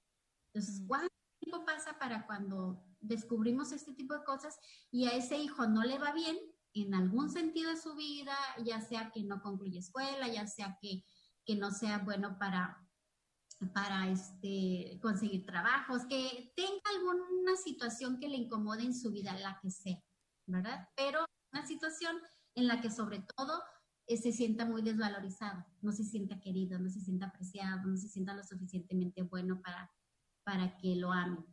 Entonces, ¿cuánto tiempo pasa para cuando descubrimos este tipo de cosas y a ese hijo no le va bien en algún sentido de su vida, ya sea que no concluye escuela, ya sea que, que no sea bueno para, para este, conseguir trabajos, que tenga alguna situación que le incomode en su vida, la que sea, ¿verdad? Pero una situación en la que sobre todo se sienta muy desvalorizado, no se sienta querido, no se sienta apreciado, no se sienta lo suficientemente bueno para, para que lo amen.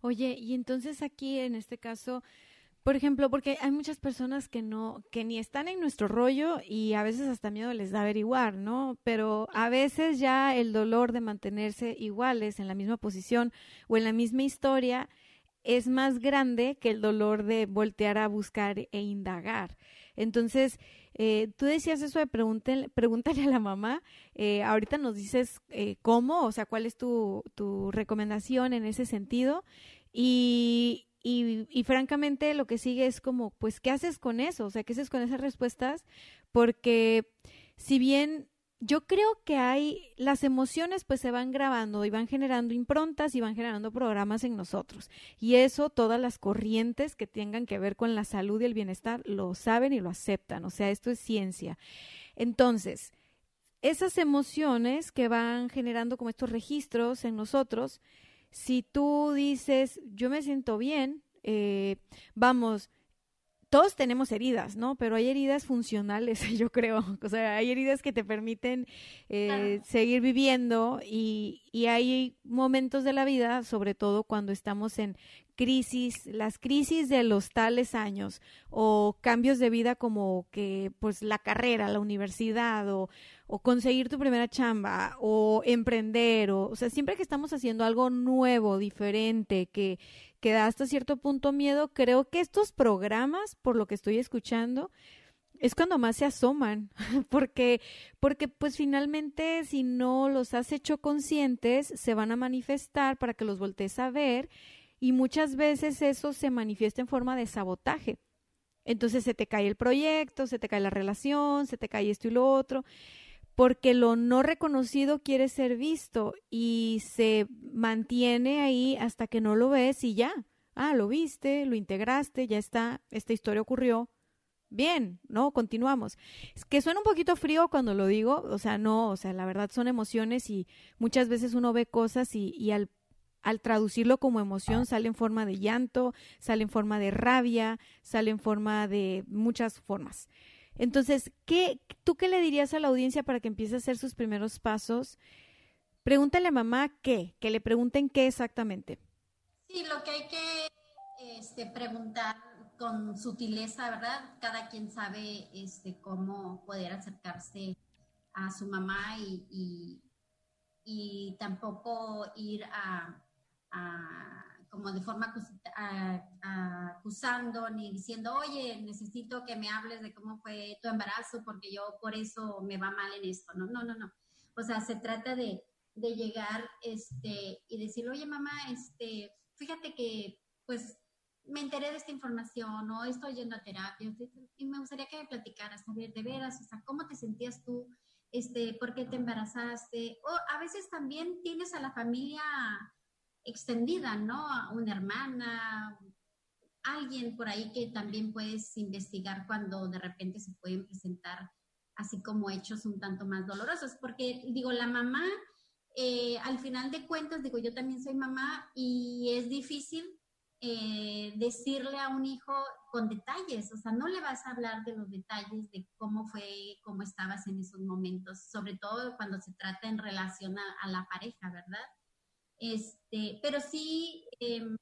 Oye, y entonces aquí en este caso, por ejemplo, porque hay muchas personas que no, que ni están en nuestro rollo y a veces hasta miedo les da averiguar, ¿no? Pero a veces ya el dolor de mantenerse iguales en la misma posición o en la misma historia es más grande que el dolor de voltear a buscar e indagar. Entonces, eh, tú decías eso de pregúntale, pregúntale a la mamá. Eh, ahorita nos dices eh, cómo, o sea, cuál es tu, tu recomendación en ese sentido. Y, y, y, francamente lo que sigue es como, pues, ¿qué haces con eso? O sea, ¿qué haces con esas respuestas? Porque si bien yo creo que hay, las emociones pues se van grabando y van generando improntas y van generando programas en nosotros. Y eso todas las corrientes que tengan que ver con la salud y el bienestar lo saben y lo aceptan. O sea, esto es ciencia. Entonces, esas emociones que van generando como estos registros en nosotros, si tú dices, yo me siento bien, eh, vamos, todos tenemos heridas, ¿no? Pero hay heridas funcionales, yo creo. O sea, hay heridas que te permiten eh, seguir viviendo y, y hay momentos de la vida, sobre todo cuando estamos en crisis, las crisis de los tales años o cambios de vida como que pues la carrera, la universidad o, o conseguir tu primera chamba o emprender o, o sea, siempre que estamos haciendo algo nuevo, diferente, que que da hasta cierto punto miedo, creo que estos programas, por lo que estoy escuchando, es cuando más se asoman, porque, porque pues finalmente si no los has hecho conscientes, se van a manifestar para que los voltees a ver y muchas veces eso se manifiesta en forma de sabotaje. Entonces se te cae el proyecto, se te cae la relación, se te cae esto y lo otro porque lo no reconocido quiere ser visto y se mantiene ahí hasta que no lo ves y ya. Ah, lo viste, lo integraste, ya está, esta historia ocurrió. Bien, ¿no? Continuamos. Es que suena un poquito frío cuando lo digo, o sea, no, o sea, la verdad son emociones y muchas veces uno ve cosas y, y al, al traducirlo como emoción sale en forma de llanto, sale en forma de rabia, sale en forma de muchas formas. Entonces, ¿qué, ¿tú qué le dirías a la audiencia para que empiece a hacer sus primeros pasos? Pregúntale a mamá qué, que le pregunten qué exactamente. Sí, lo que hay que este, preguntar con sutileza, ¿verdad? Cada quien sabe este, cómo poder acercarse a su mamá y, y, tampoco ir a como de forma acusando ni diciendo, oye, necesito que me hables de cómo fue tu embarazo porque yo por eso me va mal en esto. No, no, no, no. O sea, se trata de, de llegar este, y decir, oye, mamá, este, fíjate que pues me enteré de esta información o estoy yendo a terapia y me gustaría que me platicaras, a ver, de veras, o sea, ¿cómo te sentías tú? Este, ¿Por qué te embarazaste? O a veces también tienes a la familia extendida, ¿no? Una hermana, alguien por ahí que también puedes investigar cuando de repente se pueden presentar así como hechos un tanto más dolorosos, porque digo, la mamá, eh, al final de cuentas, digo, yo también soy mamá y es difícil eh, decirle a un hijo con detalles, o sea, no le vas a hablar de los detalles de cómo fue, cómo estabas en esos momentos, sobre todo cuando se trata en relación a la pareja, ¿verdad? Este, pero sí, em,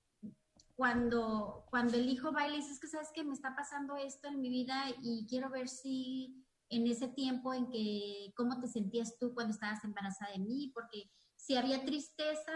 cuando, cuando el hijo va y le es que sabes que me está pasando esto en mi vida y quiero ver si en ese tiempo en que, cómo te sentías tú cuando estabas embarazada de mí, porque si había tristeza,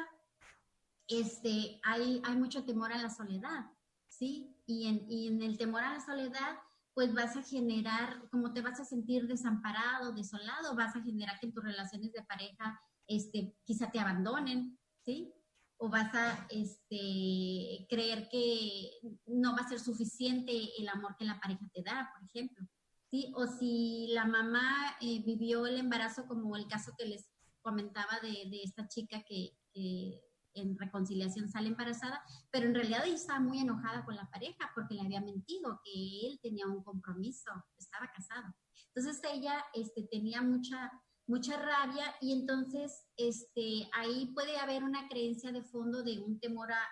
este, hay, hay mucho temor a la soledad, ¿sí? Y en, y en el temor a la soledad pues vas a generar, como te vas a sentir desamparado, desolado, vas a generar que en tus relaciones de pareja, este, quizá te abandonen, ¿sí? O vas a este, creer que no va a ser suficiente el amor que la pareja te da, por ejemplo. ¿sí? O si la mamá eh, vivió el embarazo como el caso que les comentaba de, de esta chica que, que en reconciliación sale embarazada, pero en realidad ella estaba muy enojada con la pareja porque le había mentido que él tenía un compromiso, estaba casado. Entonces ella este, tenía mucha, mucha rabia y entonces este, ahí puede haber una creencia de fondo de un temor a,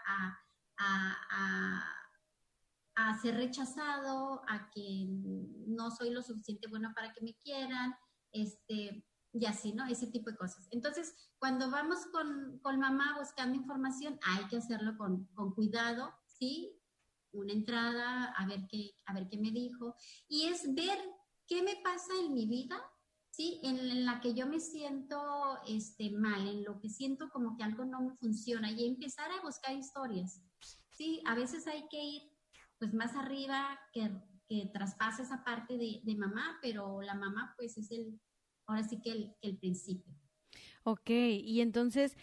a, a, ser rechazado, a que no soy lo suficiente bueno para que me quieran, este, y así, ¿no? Ese tipo de cosas. Entonces, cuando vamos con, con mamá buscando información, hay que hacerlo con, con, cuidado, ¿sí? Una entrada, a ver, qué, a ver qué me dijo. Y es ver qué me pasa en mi vida, ¿sí? En, la que yo me siento este, mal, en lo que siento como que algo no me funciona y empezar a buscar historias, ¿sí? A veces hay que ir pues más arriba que, que traspase esa parte de, de mamá, pero la mamá pues es el ahora sí que el, principio. Ok, y entonces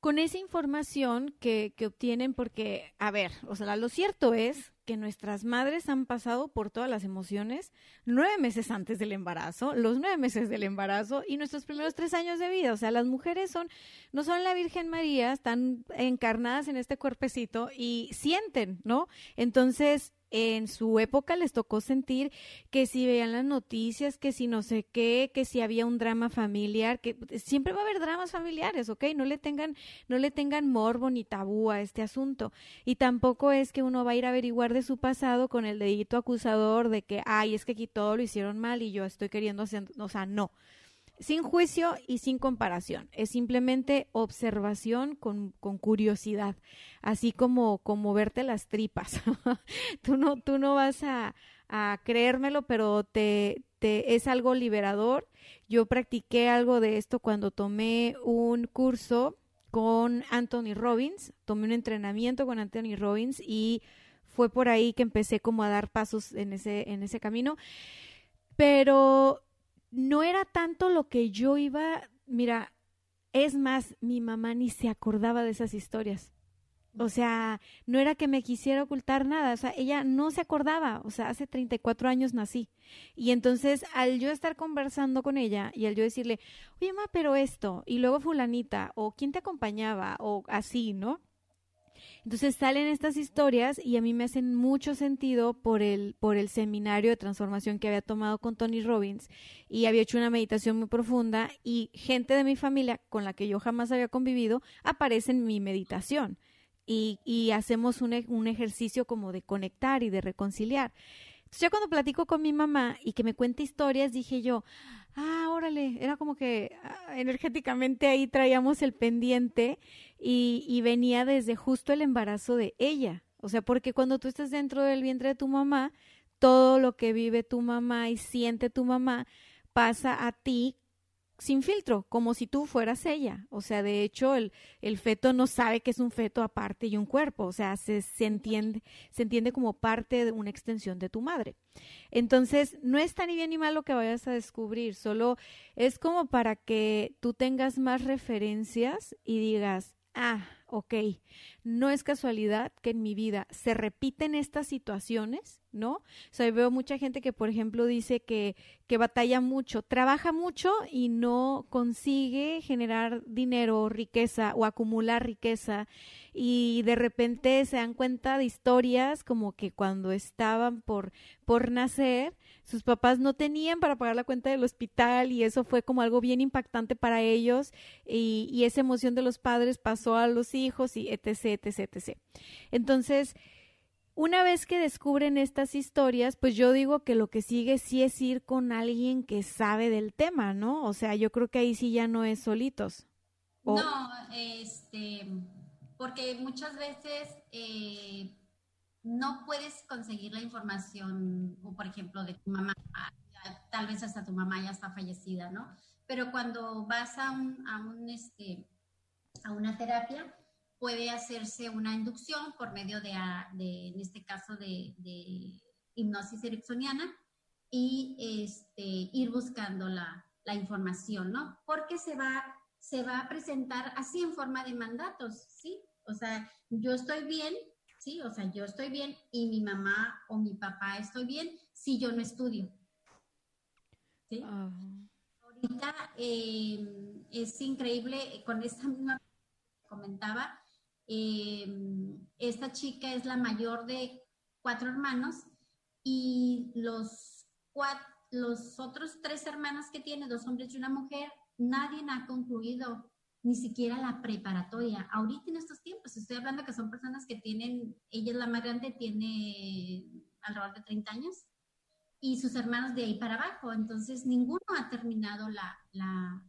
con esa información que, que, obtienen, porque, a ver, o sea, lo cierto es que nuestras madres han pasado por todas las emociones nueve meses antes del embarazo, los nueve meses del embarazo y nuestros primeros tres años de vida. O sea, las mujeres son, no son la Virgen María, están encarnadas en este cuerpecito y sienten, ¿no? Entonces, en su época les tocó sentir que si veían las noticias, que si no sé qué, que si había un drama familiar, que siempre va a haber dramas familiares, ¿ok? No le tengan, no le tengan morbo ni tabú a este asunto. Y tampoco es que uno va a ir a averiguar de su pasado con el dedito acusador de que, ay, es que aquí todo lo hicieron mal y yo estoy queriendo hacer, o sea, no sin juicio y sin comparación. Es simplemente observación con, con curiosidad, así como, como verte las tripas. tú, no, tú no vas a, creérmelo, pero te, es algo liberador. Yo practiqué algo de esto cuando tomé un curso con Anthony Robbins, tomé un entrenamiento con Anthony Robbins y fue por ahí que empecé como a dar pasos en ese, en ese camino. Pero no era tanto lo que yo iba, mira, es más, mi mamá ni se acordaba de esas historias. O sea, no era que me quisiera ocultar nada, o sea, ella no se acordaba, o sea, hace 34 años nací. Y entonces, al yo estar conversando con ella y al yo decirle, oye, mamá, pero esto, y luego fulanita, o quién te acompañaba, o así, ¿no? Entonces salen estas historias y a mí me hacen mucho sentido por el, por el seminario de transformación que había tomado con Tony Robbins y había hecho una meditación muy profunda y gente de mi familia con la que yo jamás había convivido aparece en mi meditación y, hacemos un, un ejercicio como de conectar y de reconciliar. Entonces yo cuando platico con mi mamá y que me cuenta historias, dije yo, ah, órale, era como que ah, energéticamente ahí traíamos el pendiente y, y venía desde justo el embarazo de ella. O sea, porque cuando tú estás dentro del vientre de tu mamá, todo lo que vive tu mamá y siente tu mamá pasa a ti sin filtro, como si tú fueras ella. O sea, de hecho, el, el feto no sabe que es un feto aparte y un cuerpo. O sea, se, se, entiende, se entiende como parte de una extensión de tu madre. Entonces, no está ni bien ni mal lo que vayas a descubrir, solo es como para que tú tengas más referencias y digas, ah, ok, no es casualidad que en mi vida se repiten estas situaciones, ¿no? O sea, veo mucha gente que, por ejemplo, dice que, que batalla mucho, trabaja mucho y no consigue generar dinero, riqueza o acumular riqueza y de repente se dan cuenta de historias como que cuando estaban por, por nacer, sus papás no tenían para pagar la cuenta del hospital y eso fue como algo bien impactante para ellos y, y esa emoción de los padres pasó a los hijos y etc, etc, etc. Entonces, una vez que descubren estas historias, pues yo digo que lo que sigue sí es ir con alguien que sabe del tema, ¿no? O sea, yo creo que ahí sí ya no es solitos. No, este, porque muchas veces eh, no puedes conseguir la información, o por ejemplo, de tu mamá, tal vez hasta tu mamá ya está fallecida, ¿no? Pero cuando vas a, un, a, un, este, a una terapia, puede hacerse una inducción por medio de, de en este caso, de, de, hipnosis ericksoniana y este, ir buscando la, la información, ¿no? Porque se va, se va a presentar así en forma de mandatos, ¿sí? O sea, yo estoy bien, ¿sí? O sea, yo estoy bien y mi mamá o mi papá estoy bien si yo no estudio. ¿Sí? Ah. Ahorita eh, es increíble, con esta misma comentaba, eh, esta chica es la mayor de cuatro hermanos y los, los otros tres hermanos que tiene, dos hombres y una mujer, nadie ha concluido ni siquiera la preparatoria. Ahorita en estos tiempos, estoy hablando que son personas que tienen, ella es la más grande, tiene alrededor de 30 años, y sus hermanos de ahí para abajo. Entonces, ninguno ha terminado la, la,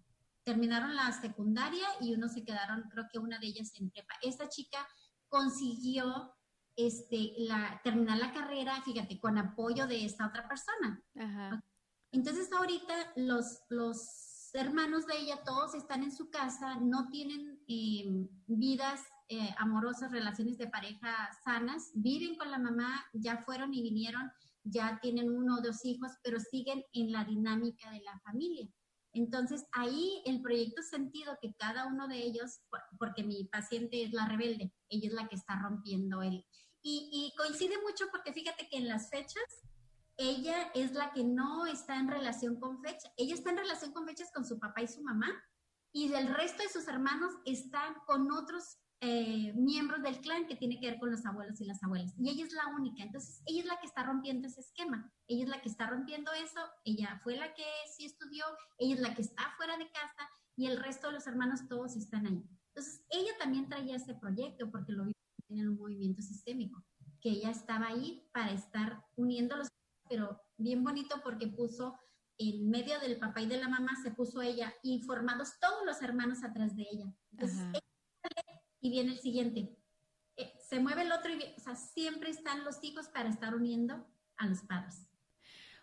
terminaron la secundaria y uno se quedaron, creo que una de ellas en prepa. Esta chica consiguió este, la, terminar la carrera, fíjate, con apoyo de esta otra persona. Ajá. Entonces ahorita los, los hermanos de ella todos están en su casa, no tienen eh, vidas eh, amorosas, relaciones de pareja sanas, viven con la mamá, ya fueron y vinieron, ya tienen uno o dos hijos, pero siguen en la dinámica de la familia. Entonces ahí el proyecto sentido que cada uno de ellos, porque mi paciente es la rebelde, ella es la que está rompiendo el... Y, y coincide mucho porque fíjate que en las fechas ella es la que no está en relación con fecha. Ella está en relación con fechas con su papá y su mamá y del resto de sus hermanos están con otros eh, miembros del clan que tiene que ver con los abuelos y las abuelas. Y ella es la única. Entonces, ella es la que está rompiendo ese esquema. Ella es la que está rompiendo eso. Ella fue la que sí estudió. Ella es la que está fuera de casa y el resto de los hermanos todos están ahí. Entonces, ella también traía ese proyecto porque lo vio en un movimiento sistémico, que ella estaba ahí para estar uniendo los pero bien bonito porque puso en medio del papá y de la mamá, se puso ella y formados todos los hermanos atrás de ella. Entonces, y viene el siguiente. Eh, se mueve el otro y, o sea, siempre están los hijos para estar uniendo a los padres.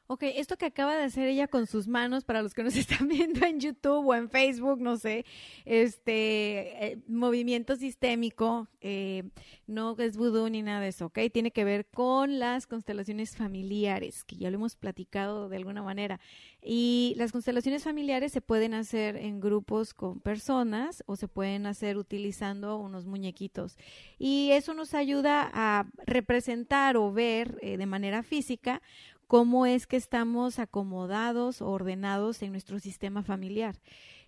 Ok, esto que acaba de hacer ella con sus manos, para los que nos están viendo en YouTube o en Facebook, no sé, este eh, movimiento sistémico, eh, no es vudú ni nada de eso, ¿ok? Tiene que ver con las constelaciones familiares, que ya lo hemos platicado de alguna manera. Y las constelaciones familiares se pueden hacer en grupos con personas o se pueden hacer utilizando unos muñequitos. Y eso nos ayuda a representar o ver eh, de manera física cómo es que estamos acomodados o ordenados en nuestro sistema familiar.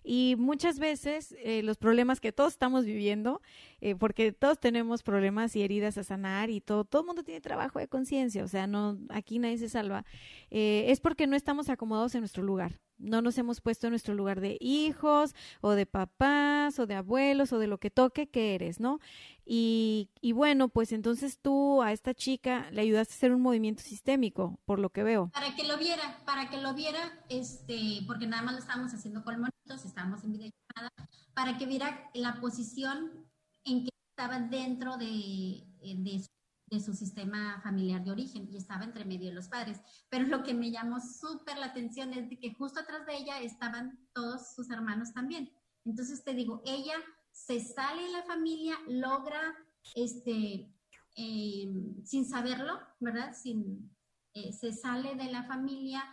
Y muchas veces eh, los problemas que todos estamos viviendo, eh, porque todos tenemos problemas y heridas a sanar y todo, todo el mundo tiene trabajo de conciencia, o sea, no, aquí nadie se salva, eh, es porque no estamos acomodados en nuestro lugar. No nos hemos puesto en nuestro lugar de hijos o de papás o de abuelos o de lo que toque que eres, ¿no? Y, y bueno, pues entonces tú a esta chica le ayudaste a hacer un movimiento sistémico, por lo que veo. Para que lo viera, para que lo viera, este, porque nada más lo estábamos haciendo con monitos, estábamos en videollamada, para que viera la posición en que estaba dentro de, de su de su sistema familiar de origen y estaba entre medio de los padres. Pero lo que me llamó súper la atención es de que justo atrás de ella estaban todos sus hermanos también. Entonces te digo, ella se sale de la familia, logra, este, em, sin saberlo, ¿verdad? Sin, eh, se sale de la familia,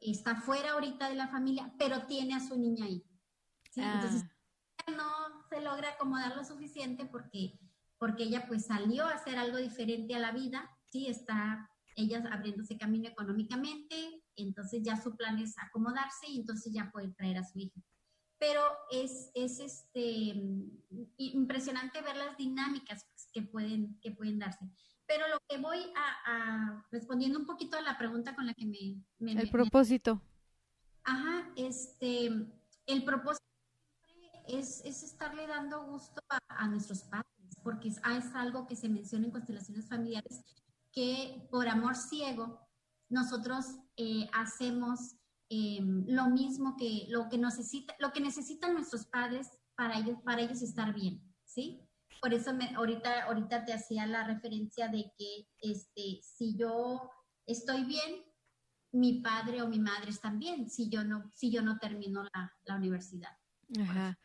está fuera ahorita de la familia, pero tiene a su niña ahí. ¿sí? Ah. Entonces no se logra acomodar lo suficiente porque porque ella pues salió a hacer algo diferente a la vida, sí, está ella abriéndose camino económicamente, entonces ya su plan es acomodarse y entonces ya puede traer a su hija. Pero es, es este, impresionante ver las dinámicas pues, que, pueden, que pueden darse. Pero lo que voy a, respondiendo un poquito a la pregunta con la que me... me el propósito. ajá, este, el propósito es, es estarle dando gusto a, a nuestros padres porque es, algo que se menciona en constelaciones familiares, que por amor ciego nosotros eh, hacemos em, lo mismo que lo que, necesita, lo que necesitan nuestros padres para ellos, para ellos estar bien, ¿sí? Por eso me, ahorita, ahorita te hacía la referencia de que este, si yo estoy bien, mi padre o mi madre están bien, si yo no, si yo no termino la, la universidad. Ajá.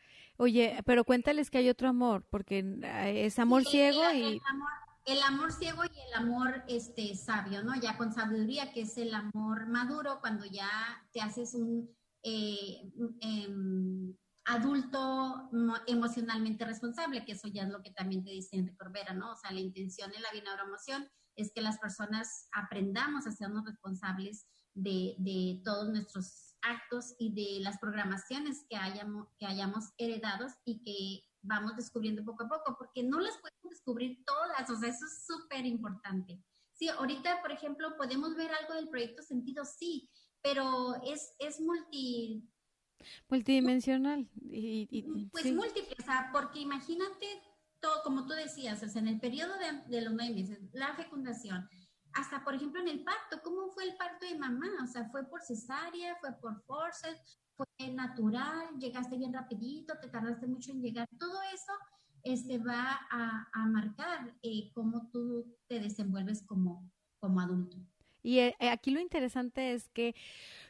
Oye, pero cuéntales que hay otro amor, porque es amor Sí, ciego el- y... el amor, el amor ciego y el amor este, sabio, ¿no? Ya con sabiduría, que es el amor maduro, cuando ya te haces un eh, em, adulto emocionalmente responsable, que eso ya es lo que también te dice Enrique Corbera, ¿no? O sea, la intención en la bioneuromoción es que las personas aprendamos a sernos responsables de, de, todos nuestros actos y de las programaciones que hayamos, que hayamos heredados y que vamos descubriendo poco a poco, porque no las podemos descubrir todas, o sea, eso es súper importante. Sí, ahorita, por ejemplo, podemos ver algo del proyecto Sentido, sí, pero es, es multi... Multidimensional. Y, pues múltiple, o sea, porque imagínate todo, como tú decías, o sea, en el periodo de, de los nueve meses, la fecundación, hasta por ejemplo en el parto, ¿cómo fue el parto de mamá? O sea, fue por cesárea, fue por forceps, fue natural, llegaste bien rapidito, te tardaste mucho en llegar. Todo eso este, va a, a marcar eh, cómo tú te desenvuelves como, como adulto. Y eh, aquí lo interesante es que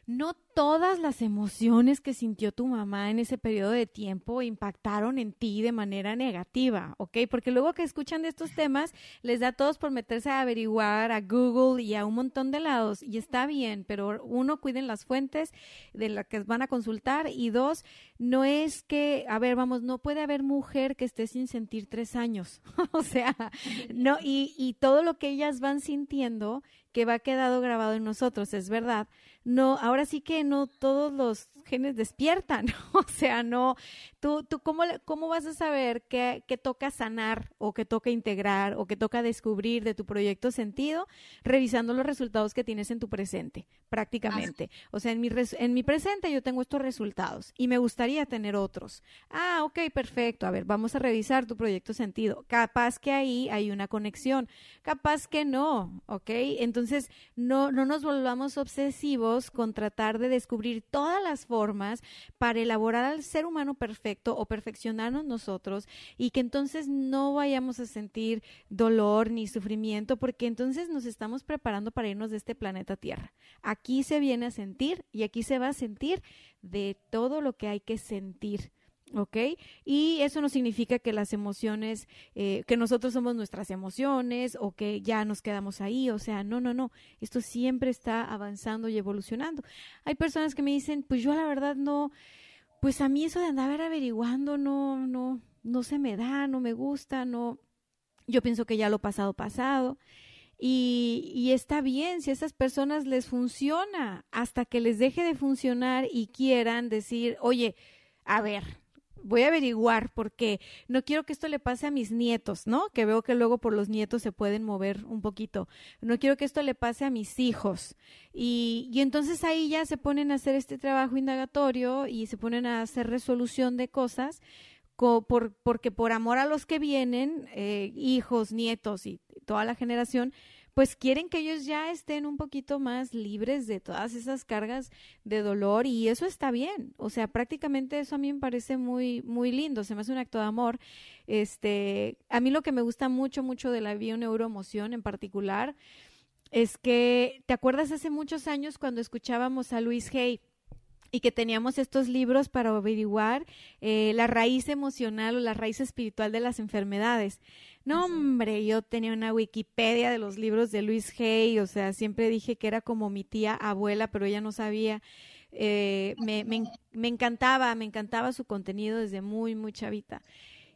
no todas las emociones que sintió tu mamá en ese periodo de tiempo impactaron en ti de manera negativa, ¿ok? Porque luego que escuchan de estos temas, les da a todos por meterse a averiguar a Google y a un montón de lados, y está bien, pero uno, cuiden las fuentes de las que van a consultar, y dos, no es que, a ver, vamos, no puede haber mujer que esté sin sentir tres años, o sea, no, y, y todo lo que ellas van sintiendo que va quedado grabado en nosotros, es verdad. No, ahora sí que no todos los genes despiertan, o sea, no, tú, tú cómo, cómo vas a saber qué, toca sanar o qué toca integrar o qué toca descubrir de tu proyecto sentido revisando los resultados que tienes en tu presente, prácticamente. O sea, en mi, en mi presente yo tengo estos resultados y me gustaría tener otros. Ah, ok, perfecto. A ver, vamos a revisar tu proyecto sentido. Capaz que ahí hay una conexión, capaz que no, ok. Entonces, no, no nos volvamos obsesivos con tratar de descubrir todas las formas para elaborar al ser humano perfecto o perfeccionarnos nosotros y que entonces no vayamos a sentir dolor ni sufrimiento porque entonces nos estamos preparando para irnos de este planeta Tierra. Aquí se viene a sentir y aquí se va a sentir de todo lo que hay que sentir. ¿Ok? Y eso no significa que las emociones, eh, que nosotros somos nuestras emociones o que ya nos quedamos ahí, o sea, no, no, no, esto siempre está avanzando y evolucionando. Hay personas que me dicen, pues yo la verdad no, pues a mí eso de andar averiguando no, no, no se me da, no me gusta, no, yo pienso que ya lo pasado, pasado. Y, y, está bien si a esas personas les funciona hasta que les deje de funcionar y quieran decir, oye, a ver, voy a averiguar porque no quiero que esto le pase a mis nietos, ¿no? Que veo que luego por los nietos se pueden mover un poquito. No quiero que esto le pase a mis hijos. Y, y entonces ahí ya se ponen a hacer este trabajo indagatorio y se ponen a hacer resolución de cosas. Por, porque por amor a los que vienen, eh, hijos, nietos y toda la generación, pues quieren que ellos ya estén un poquito más libres de todas esas cargas de dolor y eso está bien. O sea, prácticamente eso a mí me parece muy muy lindo, se me hace un acto de amor. Este, a mí lo que me gusta mucho mucho de la bioneuroemoción en particular es que te acuerdas hace muchos años cuando escuchábamos a Luis Hay y que teníamos estos libros para averiguar eh, la raíz emocional o la raíz espiritual de las enfermedades. No, hombre, yo tenía una Wikipedia de los libros de Luis Hay, o sea, siempre dije que era como mi tía abuela, pero ella no sabía. Eh, me, me, me encantaba, me encantaba su contenido desde muy, muy chavita.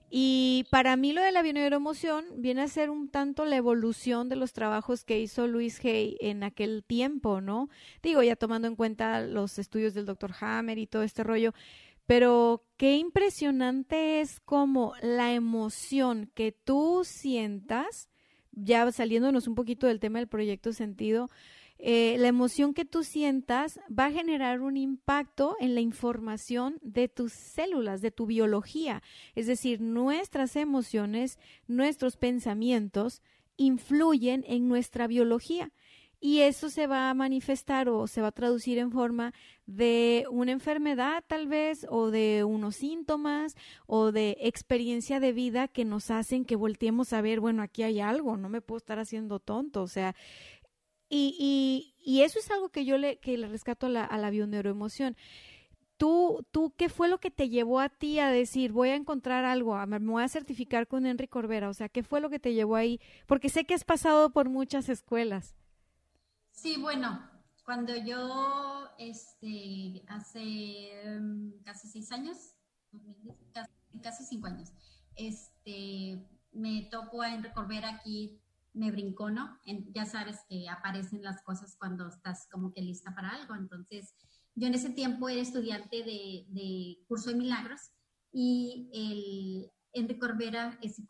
Y para mí lo de la bioneuroemoción viene a ser un tanto la evolución de los trabajos que hizo Luis Hay en aquel tiempo, ¿no? Digo, ya tomando en cuenta los estudios del doctor Hammer y todo este rollo, pero qué impresionante es como la emoción que tú sientas, ya saliéndonos un poquito del tema del proyecto sentido, eh, la emoción que tú sientas va a generar un impacto en la información de tus células, de tu biología. Es decir, nuestras emociones, nuestros pensamientos influyen en nuestra biología. Y eso se va a manifestar o se va a traducir en forma de una enfermedad tal vez o de unos síntomas o de experiencia de vida que nos hacen que volteemos a ver, bueno, aquí hay algo, no me puedo estar haciendo tonto. O sea, y, y, y, eso es algo que yo le, que le rescato a la, a la. ¿Tú, ¿Tú qué fue lo que te llevó a ti a decir, voy a encontrar algo, me voy a certificar con Henry Corbera? O sea, ¿qué fue lo que te llevó ahí? Porque sé que has pasado por muchas escuelas. Sí, bueno, cuando yo, este, hace mm, casi seis años, casi, cinco años, este, me tocó a Henry Corbera aquí, me brincó, ¿no? ya sabes que aparecen las cosas cuando estás como que lista para algo, entonces yo en ese tiempo era estudiante de, curso de milagros y el Enrique Corbera es,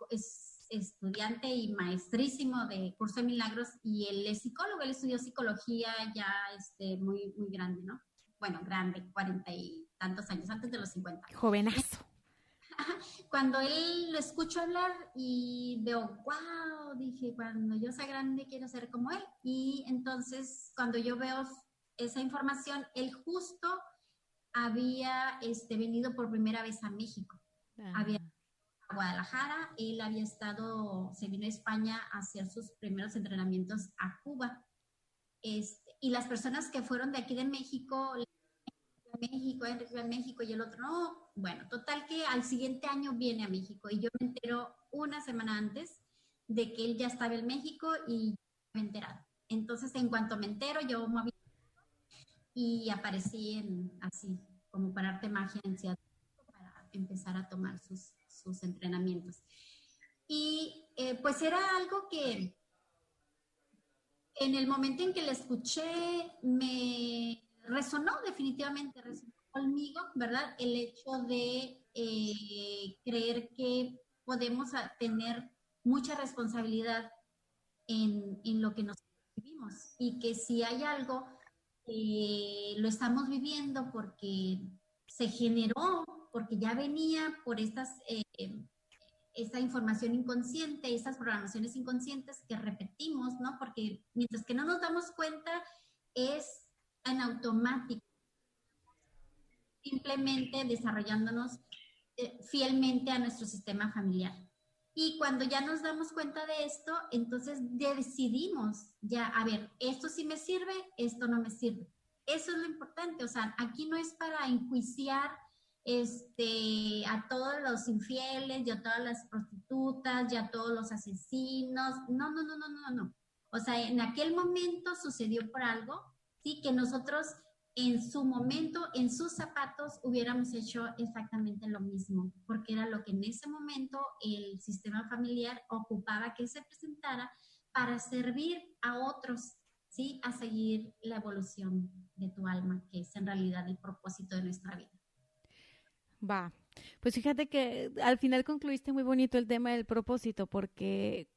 estudiante y maestrísimo de curso de milagros y él es psicólogo, él estudió psicología ya este, muy, muy grande, ¿no? Bueno, grande, cuarenta y tantos años, antes de los cincuenta. Jovenazo. Cuando él lo escucho hablar y veo, wow, dije, cuando yo sea grande quiero ser como él. Y entonces, cuando yo veo esa información, él justo había este, venido por primera vez a México. Había a Guadalajara, él había estado, se vino a España a hacer sus primeros entrenamientos a Cuba. Este, y las personas que fueron de aquí de México, México, Enrique a México y el otro no. Bueno, total que al siguiente año viene a México y yo me entero una semana antes de que él ya estaba en México y me he enterado. Entonces, en cuanto me entero, yo moví y aparecí así, como para arte magia en para empezar a tomar sus, sus entrenamientos. Y eh, pues era algo que en el momento en que la escuché me resonó definitivamente, resonó conmigo, ¿verdad? El hecho de eh, creer que podemos tener mucha responsabilidad en, en lo que nos vivimos y que si hay algo eh, lo estamos viviendo porque se generó, porque ya venía por estas, eh, esta información inconsciente, estas programaciones inconscientes que repetimos, ¿no? Porque mientras que no nos damos cuenta, es en automático, simplemente desarrollándonos eh, fielmente a nuestro sistema familiar. Y cuando ya nos damos cuenta de esto, entonces decidimos ya, a ver, esto sí me sirve, esto no me sirve. Eso es lo importante, o sea, aquí no es para enjuiciar este, a todos los infieles y a todas las prostitutas y a todos los asesinos. No, no, no, no, no, no. O sea, en aquel momento sucedió por algo, que nosotros en su momento, en sus zapatos, hubiéramos hecho exactamente lo mismo, porque era lo que en ese momento el sistema familiar ocupaba que se presentara para servir a otros, ¿sí? A seguir la evolución de tu alma, que es en realidad el propósito de nuestra vida. Va. Pues fíjate que al final concluiste muy bonito el tema del propósito, porque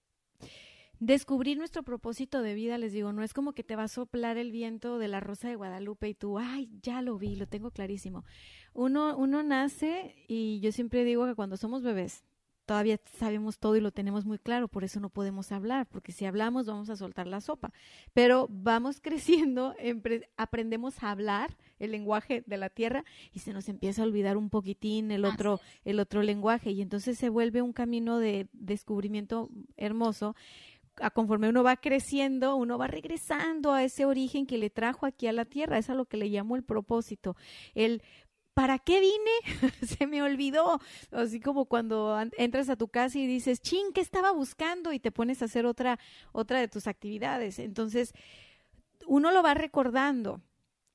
descubrir nuestro propósito de vida, les digo, no es como que te va a soplar el viento de la rosa de Guadalupe y tú, ay, ya lo vi, lo tengo clarísimo. Uno, uno nace y yo siempre digo que cuando somos bebés, todavía sabemos todo y lo tenemos muy claro, por eso no podemos hablar, porque si hablamos vamos a soltar la sopa. Pero vamos creciendo, aprendemos a hablar el lenguaje de la tierra y se nos empieza a olvidar un poquitín el otro, el otro lenguaje y entonces se vuelve un camino de descubrimiento hermoso a conforme uno va creciendo, uno va regresando a ese origen que le trajo aquí a la tierra, es a lo que le llamo el propósito, el ¿para qué vine? Se me olvidó. Así como cuando entras a tu casa y dices, ching, ¿qué estaba buscando? Y te pones a hacer otra, otra de tus actividades. Entonces, uno lo va recordando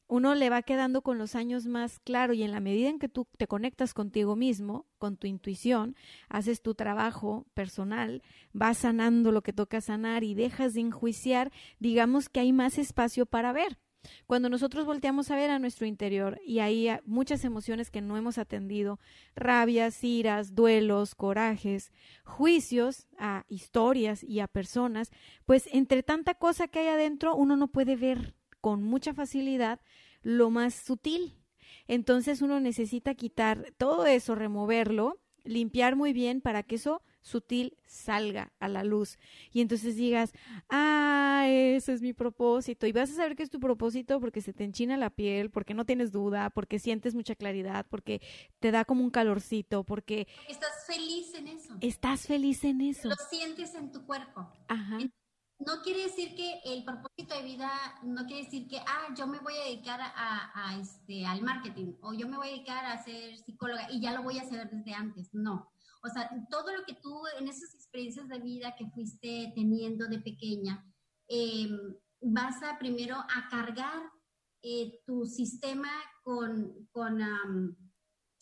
uno le va quedando con los años más claro y en la medida en que tú te conectas contigo mismo, con tu intuición, haces tu trabajo personal, vas sanando lo que toca sanar y dejas de enjuiciar, digamos que hay más espacio para ver. Cuando nosotros volteamos a ver a nuestro interior y hay muchas emociones que no hemos atendido, rabias, iras, duelos, corajes, juicios a historias y a personas, pues entre tanta cosa que hay adentro uno no puede ver con mucha facilidad lo más sutil. Entonces uno necesita quitar todo eso, removerlo, limpiar muy bien para que eso sutil salga a la luz. Y entonces digas, ah, ese es mi propósito. Y vas a saber que es tu propósito porque se te enchina la piel, porque no tienes duda, porque sientes mucha claridad, porque te da como un calorcito, porque... Estás feliz en eso. Estás feliz en eso. Lo sientes en tu cuerpo. Ajá no quiere decir que el propósito de vida, no quiere decir que, ah, yo me voy a dedicar a, este, al marketing o yo me voy a dedicar a ser psicóloga y ya lo voy a hacer desde antes. No. O sea, todo lo que tú en esas experiencias de vida que fuiste teniendo de pequeña, em, vas a primero a cargar eh, tu sistema con, con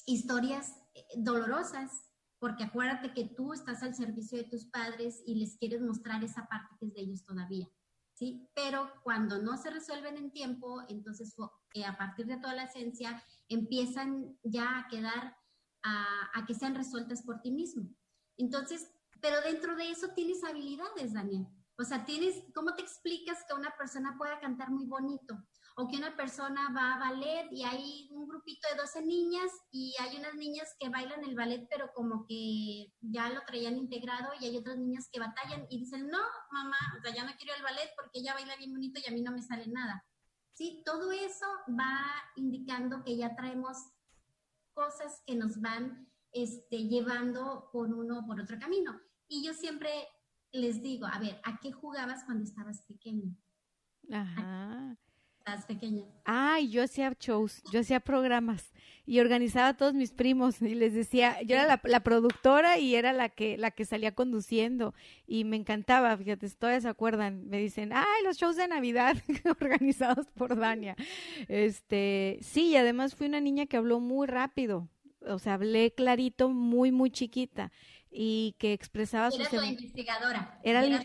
historias eh, dolorosas, porque acuérdate que tú estás al servicio de tus padres y les quieres mostrar esa parte que es de ellos todavía, ¿sí? Pero cuando no se resuelven en tiempo, entonces eh, a partir de toda la esencia empiezan ya a quedar a, a que sean resueltas por ti mismo. Entonces, pero dentro de eso tienes habilidades, Daniel. O sea, tienes, ¿cómo te explicas que una persona pueda cantar muy bonito? O que una persona va a ballet y hay un grupito de 12 niñas y hay unas niñas que bailan el ballet pero como que ya lo traían integrado y hay otras niñas que batallan y dicen, no, mamá, o sea, ya no quiero el ballet porque ella baila bien bonito y a mí no me sale nada. Sí, todo eso va indicando que ya traemos cosas que nos van este, llevando por uno o por otro camino. Y yo siempre les digo, a ver, ¿a qué jugabas cuando estabas pequeño? Ajá pequeña. Ay, yo hacía shows, yo hacía programas y organizaba a todos mis primos y les decía, yo era la, productora y era la que, la que salía conduciendo y me encantaba, fíjate, todavía se acuerdan, me dicen, ay, los shows de Navidad organizados por Dania. Este, sí, y además fui una niña que habló muy rápido, o sea, hablé clarito, muy, muy chiquita y que expresaba su... Eras la investigadora. Era la...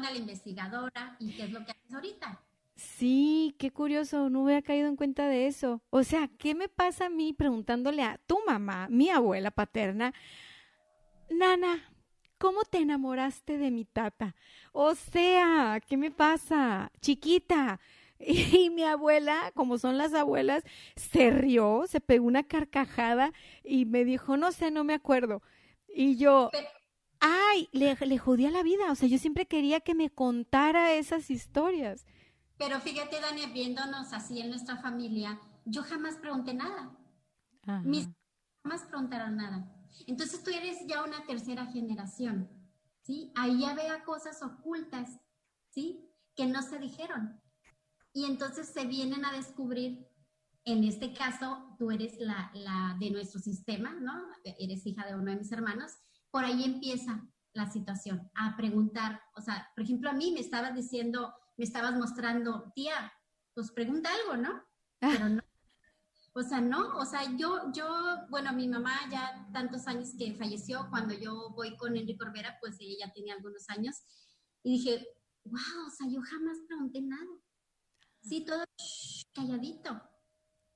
la investigadora y qué es lo que haces ahorita. Sí, qué curioso, no hubiera caído en cuenta de eso. O sea, ¿qué me pasa a mí preguntándole a tu mamá, mi abuela paterna, Nana, ¿cómo te enamoraste de mi tata? O sea, ¿qué me pasa? Chiquita. Y mi abuela, como son las abuelas, se rió, se pegó una carcajada y me dijo, no sé, no me acuerdo. Y yo, ay, le, le jodía la vida. O sea, yo siempre quería que me contara esas historias. Pero fíjate, Dani, viéndonos así en nuestra familia, yo jamás pregunté nada. Mis jamás preguntaron nada. Entonces tú eres ya una tercera generación, ¿sí? Ahí ya vea cosas ocultas, ¿sí? Que no se dijeron. Y entonces se vienen a descubrir, en este caso, tú eres la, la de nuestro sistema, ¿no? Eres hija de uno de mis hermanos. Por ahí empieza la situación, a preguntar. O sea, por ejemplo, a mí me estabas diciendo, me estabas mostrando, tía, pues pregunta algo, ¿no? Pero no. O sea, no, o sea, yo, yo, bueno, mi mamá ya tantos años que falleció, cuando yo voy con Enrique Corbera, pues ella ya tenía algunos años, y dije, wow, o sea, yo jamás pregunté nada. Sí, todo calladito.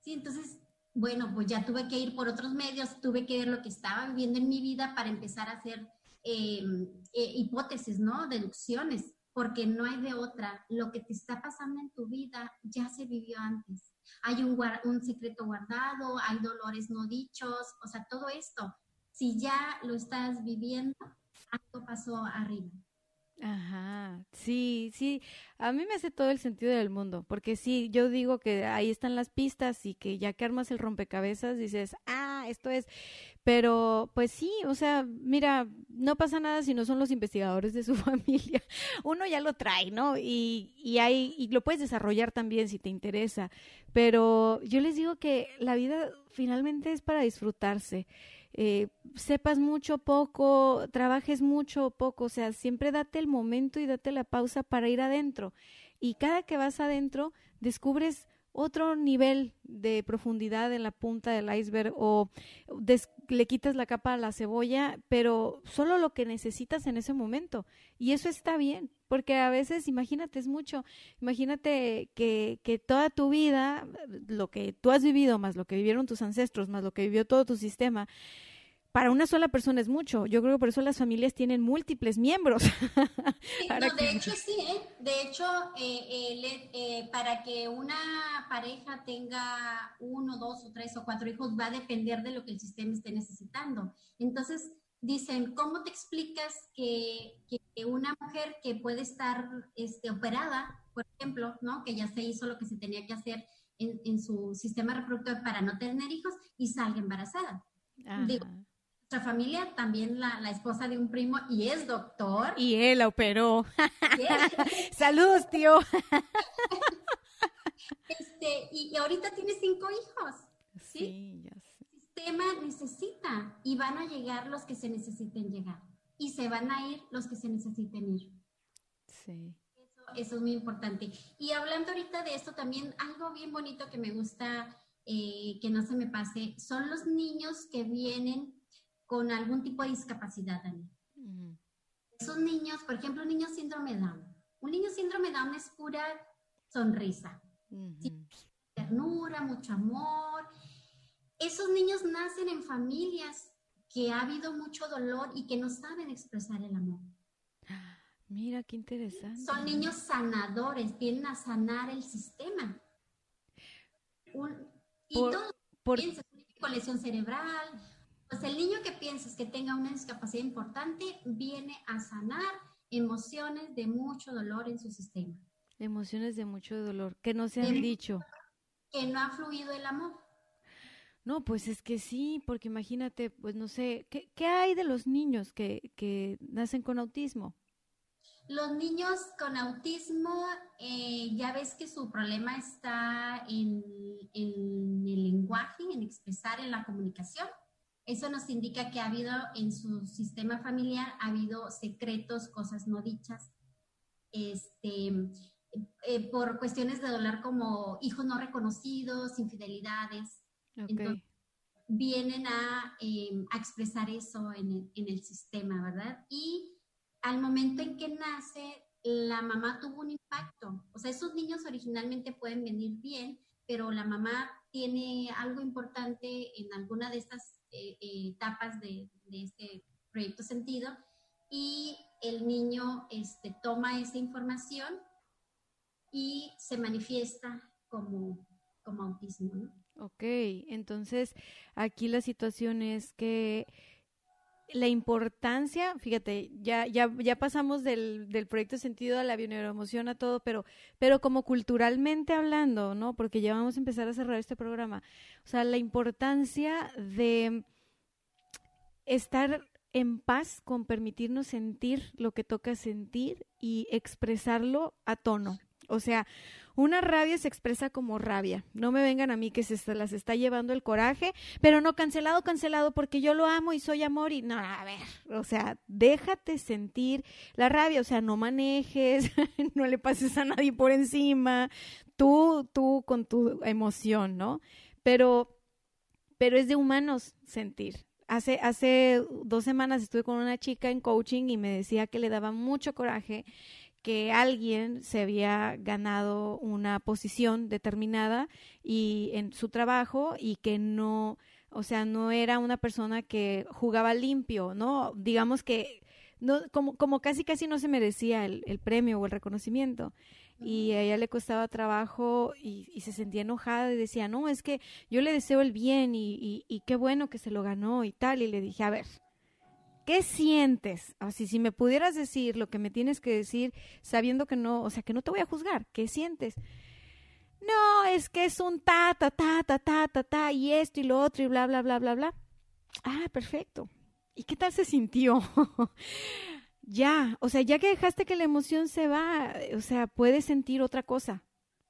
Sí, entonces, bueno, pues ya tuve que ir por otros medios, tuve que ver lo que estaba viviendo en mi vida para empezar a hacer em, eh, hipótesis, ¿no? Deducciones porque no hay de otra. Lo que te está pasando en tu vida ya se vivió antes. Hay un, un secreto guardado, hay dolores no dichos, o sea, todo esto, si ya lo estás viviendo, algo pasó arriba. Ajá, sí, sí, a mí me hace todo el sentido del mundo, porque sí, yo digo que ahí están las pistas y que ya que armas el rompecabezas dices, ah, esto es, pero pues sí, o sea, mira, no pasa nada si no son los investigadores de su familia, uno ya lo trae, ¿no? Y, y, hay, y lo puedes desarrollar también si te interesa, pero yo les digo que la vida finalmente es para disfrutarse eh, sepas mucho poco, trabajes mucho poco, o sea, siempre date el momento y date la pausa para ir adentro. Y cada que vas adentro, descubres otro nivel de profundidad en la punta del iceberg o le quitas la capa a la cebolla, pero solo lo que necesitas en ese momento. Y eso está bien, porque a veces, imagínate, es mucho, imagínate que, que toda tu vida, lo que tú has vivido, más lo que vivieron tus ancestros, más lo que vivió todo tu sistema, para una sola persona es mucho. Yo creo que por eso las familias tienen múltiples miembros. de hecho, sí, ¿eh? De hecho, eh, eh, para que una pareja tenga uno, dos o tres o cuatro hijos va a depender de lo que el sistema esté necesitando. Entonces, dicen, ¿cómo te explicas que, una mujer que puede estar este, operada, por ejemplo, ¿no? que ya se hizo lo que se tenía que hacer en, su sistema reproductor para no tener hijos y salga embarazada? Digo, nuestra familia, también la, la, esposa de un primo y es doctor. Y él la operó. Saludos, tío. este, y, y, ahorita tiene cinco hijos. Sí, sí ya sé. El sistema necesita y van a llegar los que se necesiten llegar y se van a ir los que se necesiten ir. Sí. Eso, eso es muy importante. Y hablando ahorita de esto también, algo bien bonito que me gusta eh, que no se me pase, son los niños que vienen con algún tipo de discapacidad, Dani. Esos niños, por ejemplo, un niño síndrome Down. Un niño síndrome Down es pura sonrisa, ternura, mucho amor. Esos niños nacen en familias que ha habido mucho dolor y que no saben expresar el amor. Mira, qué interesante. Son niños sanadores, vienen a sanar el sistema. y todo, por... con lesión cerebral, pues el niño que piensas que tenga una discapacidad importante viene a sanar emociones de mucho dolor en su sistema. Emociones de mucho dolor, que no se han dicho. Que no ha fluido el amor. No, pues es que sí, porque imagínate, pues no sé, ¿qué, qué hay de los niños que, que, nacen con autismo? Los niños con autismo, eh, ya ves que su problema está en, en el lenguaje, en expresar, en la comunicación. Eso nos indica que ha habido en su sistema familiar, ha habido secretos, cosas no dichas, este, eh, por cuestiones de dolor como hijos no reconocidos, infidelidades. Entonces, vienen a, em, a, expresar eso en el, en el sistema, ¿verdad? Y al momento en que nace, la mamá tuvo un impacto. O sea, esos niños originalmente pueden venir bien, pero la mamá tiene algo importante en alguna de estas eh, eh, etapas de, este proyecto sentido y el niño este, toma esa información y se manifiesta como, como autismo. ¿no? Ok, entonces aquí la situación es que la importancia, fíjate, ya, ya, ya pasamos del, del proyecto sentido a la bioneuroemoción, a todo, pero, pero como culturalmente hablando, ¿no? Porque ya vamos a empezar a cerrar este programa. O sea, la importancia de estar en paz con permitirnos sentir lo que toca sentir y expresarlo a tono. O sea, una rabia se expresa como rabia. No me vengan a mí que se las está llevando el coraje, pero no cancelado, cancelado, porque yo lo amo y soy amor y no, a ver, o sea, déjate sentir la rabia, o sea, no manejes, no le pases a nadie por encima, tú, tú con tu emoción, ¿no? Pero, pero es de humanos sentir. Hace, hace dos semanas estuve con una chica en coaching y me decía que le daba mucho coraje que alguien se había ganado una posición determinada y en su trabajo y que no, o sea, no era una persona que jugaba limpio, ¿no? Digamos que no, como, como casi casi no se merecía el, premio o el reconocimiento y a ella le costaba trabajo y, se sentía enojada y decía, no, es que yo le deseo el bien y, y, qué bueno que se lo ganó y tal. Y le dije, a ver, ¿Qué sientes? Así, si me pudieras decir lo que me tienes que decir, sabiendo que no, o sea, que no te voy a juzgar, ¿qué sientes? No, es que es un ta, ta, ta, ta, ta, ta, ta, y esto y lo otro y bla, bla, bla, bla, bla. Ah, perfecto. ¿Y qué tal se sintió? ya, o sea, ya que dejaste que la emoción se va, o sea, puedes sentir otra cosa.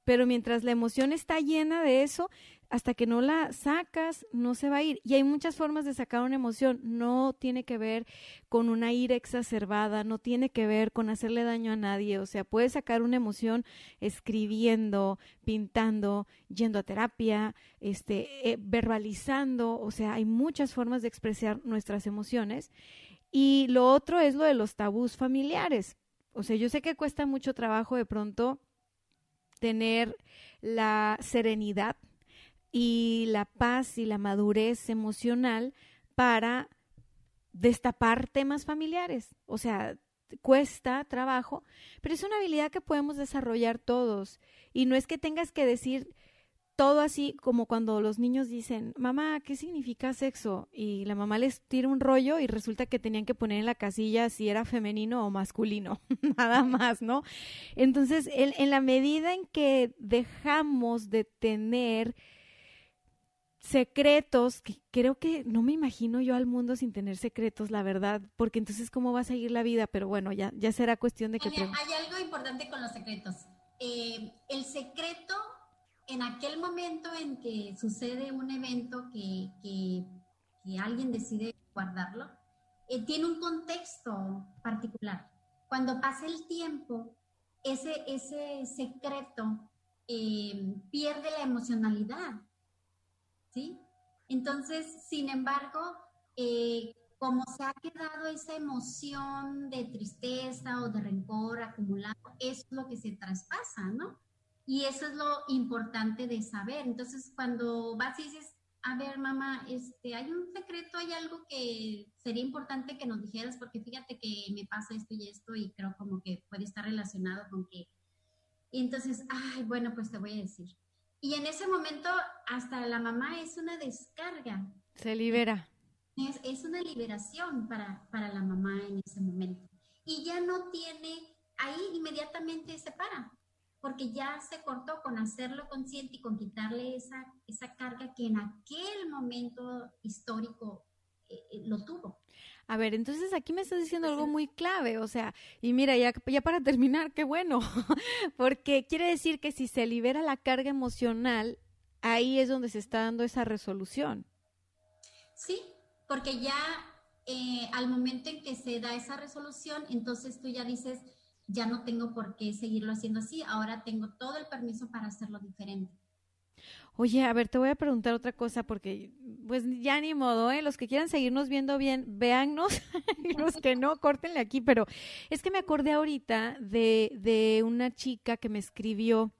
Pero mientras la emoción está llena de eso, hasta que no la sacas, no se va a ir. Y hay muchas formas de sacar una emoción. No tiene que ver con una ira exacerbada, no tiene que ver con hacerle daño a nadie. O sea, puedes sacar una emoción escribiendo, pintando, yendo a terapia, este, eh, verbalizando. O sea, hay muchas formas de expresar nuestras emociones. Y lo otro es lo de los tabús familiares. O sea, yo sé que cuesta mucho trabajo de pronto tener la serenidad y la paz y la madurez emocional para destapar temas familiares. O sea, cuesta trabajo, pero es una habilidad que podemos desarrollar todos. Y no es que tengas que decir todo así como cuando los niños dicen, mamá, ¿qué significa sexo? Y la mamá les tira un rollo y resulta que tenían que poner en la casilla si era femenino o masculino, nada más, ¿no? Entonces, en, en la medida en que dejamos de tener secretos, que creo que no me imagino yo al mundo sin tener secretos, la verdad, porque entonces cómo va a seguir la vida, pero bueno, ya, ya será cuestión de que... Hay, hay algo importante con los secretos. Eh, el secreto, en aquel momento en que sucede un evento que, que, alguien decide guardarlo, eh, tiene un contexto particular. Cuando pasa el tiempo, ese, ese secreto eh, pierde la emocionalidad ¿sí? Entonces, sin embargo, eh, como se ha quedado esa emoción de tristeza o de rencor acumulado, es lo que se traspasa, ¿no? Y eso es lo importante de saber. Entonces, cuando vas y dices, a ver, mamá, este, hay un secreto, hay algo que sería importante que nos dijeras, porque fíjate que me pasa esto y esto, y creo como que puede estar relacionado con que. Y entonces, ay, bueno, pues te voy a decir. Y en ese momento hasta la mamá es una descarga. Se libera. Es, es una liberación para, para la mamá en ese momento. Y ya no tiene, ahí inmediatamente se para, porque ya se cortó con hacerlo consciente y con quitarle esa, esa carga que en aquel momento histórico eh, eh, lo tuvo. A ver, entonces aquí me estás diciendo algo muy clave, o sea, y mira, ya, ya para terminar, qué bueno, porque quiere decir que si se libera la carga emocional, ahí es donde se está dando esa resolución. Sí, porque ya eh, al momento en que se da esa resolución, entonces tú ya dices, ya no tengo por qué seguirlo haciendo así, ahora tengo todo el permiso para hacerlo diferente. Oye, a ver, te voy a preguntar otra cosa porque, pues ya ni modo, ¿eh? Los que quieran seguirnos viendo bien, véannos. los que no, córtenle aquí. Pero es que me acordé ahorita de, de una chica que me escribió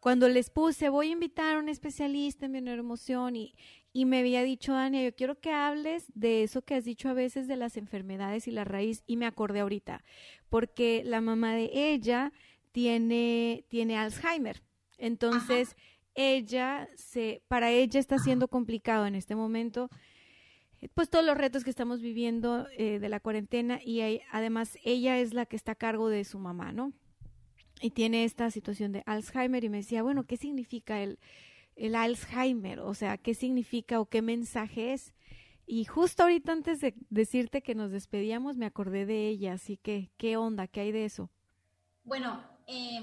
cuando les puse, voy a invitar a un especialista en neuroemoción y, y me había dicho, Dania, yo quiero que hables de eso que has dicho a veces de las enfermedades y la raíz. Y me acordé ahorita, porque la mamá de ella tiene, tiene Alzheimer. Entonces ella se, para ella está siendo complicado en este momento, pues todos los retos que estamos viviendo eh, de la cuarentena y además ella es la que está a cargo de su mamá, ¿no? Y tiene esta situación de Alzheimer y me decía, bueno, ¿qué significa el, el Alzheimer? O sea, ¿qué significa o qué mensaje es? Y justo ahorita antes de decirte que nos despedíamos, me acordé de ella, así que, ¿qué onda? ¿Qué hay de eso? Bueno, eh,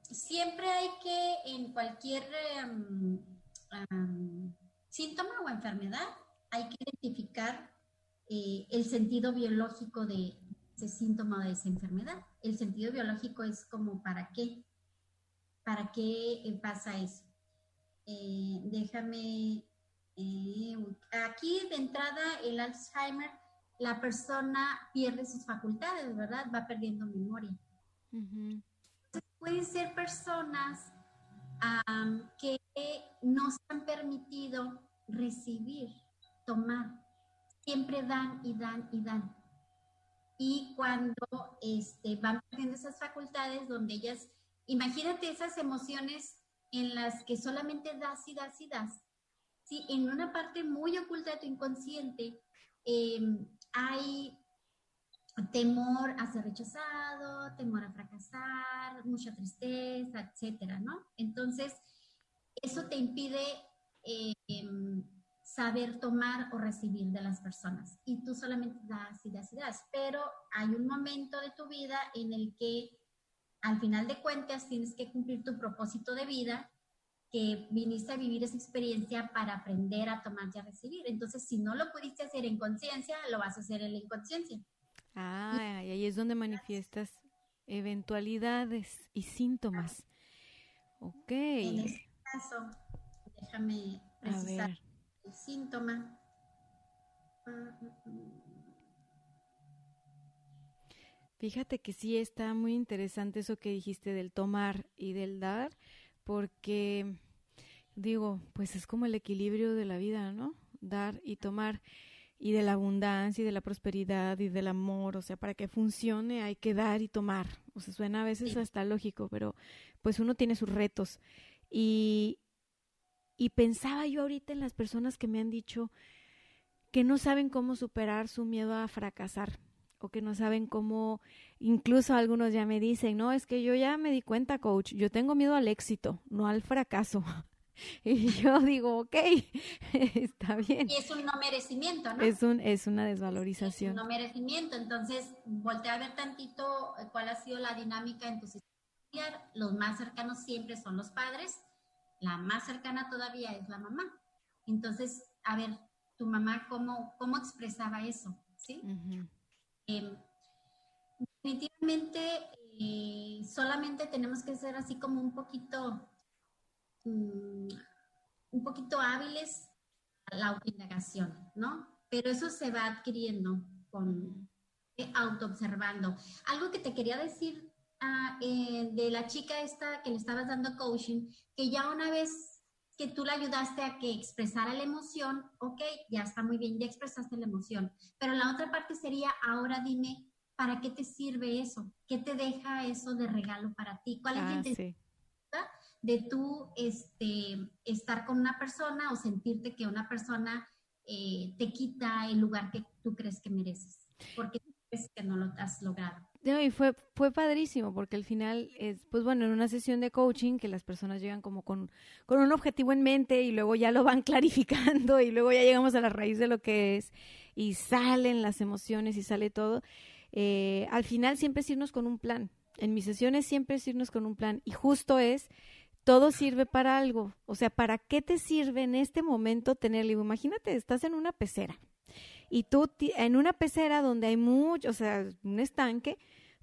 siempre hay que, en cualquier síntoma o enfermedad, hay que identificar eh, el sentido biológico de ese síntoma o de esa enfermedad. El sentido biológico es como para qué, para qué pasa eso. Eh, déjame, eh, aquí de entrada el Alzheimer, la persona pierde sus facultades, ¿verdad? Va perdiendo memoria pueden ser personas que no se han permitido recibir, tomar. Siempre dan y dan y dan. Y cuando este, van perdiendo esas facultades donde ellas, imagínate esas emociones en las que solamente das y das y das. Sí, en una parte muy oculta de tu inconsciente em, hay temor a ser rechazado, temor a fracasar, mucha tristeza, etcétera, ¿no? Entonces, eso te impide em, saber tomar o recibir de las personas. Y tú solamente das y das y das. Pero hay un momento de tu vida en el que, al final de cuentas, tienes que cumplir tu propósito de vida, que viniste a vivir esa experiencia para aprender a tomar y a recibir. Entonces, si no lo pudiste hacer en conciencia, lo vas a hacer en la inconsciencia. Ah, y ahí es donde manifiestas eventualidades y síntomas. Ok. En este caso, déjame precisar el síntoma. Fíjate que sí está muy interesante eso que dijiste del tomar y del dar, porque digo, pues es como el equilibrio de la vida, ¿no? Dar y tomar y de la abundancia y de la prosperidad y del amor, o sea, para que funcione hay que dar y tomar. O sea, suena a veces hasta lógico, pero pues uno tiene sus retos. Y, y pensaba yo ahorita en las personas que me han dicho que no saben cómo superar su miedo a fracasar o que no saben cómo, incluso algunos ya me dicen, no, es que yo ya me di cuenta, coach, yo tengo miedo al éxito, no al fracaso. Y yo digo, ok, está bien. Y es un no merecimiento, ¿no? Es, un, es una desvalorización. Es un no merecimiento. Entonces, voltea a ver tantito eh, cuál ha sido la dinámica en tu sistema familiar. Los más cercanos siempre son los padres. La más cercana todavía es la mamá. Entonces, a ver, tu mamá, ¿cómo, cómo expresaba eso? ¿Sí? Em, definitivamente, eh, solamente tenemos que ser así como un poquito Mm, un poquito hábiles a la autoindagación, ¿no? Pero eso se va adquiriendo con eh, autoobservando. Algo que te quería decir ah, eh, de la chica esta que le estabas dando coaching, que ya una vez que tú la ayudaste a que expresara la emoción, ok, ya está muy bien, ya expresaste la emoción, pero la otra parte sería, ahora dime, ¿para qué te sirve eso? ¿Qué te deja eso de regalo para ti? ¿Cuál es la ah, intención? De tú este, estar con una persona o sentirte que una persona eh, te quita el lugar que tú crees que mereces, porque crees que no lo has logrado. y fue, fue padrísimo, porque al final, es, pues bueno, en una sesión de coaching que las personas llegan como con, con un objetivo en mente y luego ya lo van clarificando y luego ya llegamos a la raíz de lo que es y salen las emociones y sale todo. Eh, al final siempre es irnos con un plan. En mis sesiones siempre es irnos con un plan y justo es todo sirve para algo. O sea, ¿para qué te sirve en este momento tener Imagínate, estás en una pecera y tú en una pecera donde hay mucho, o sea, un estanque,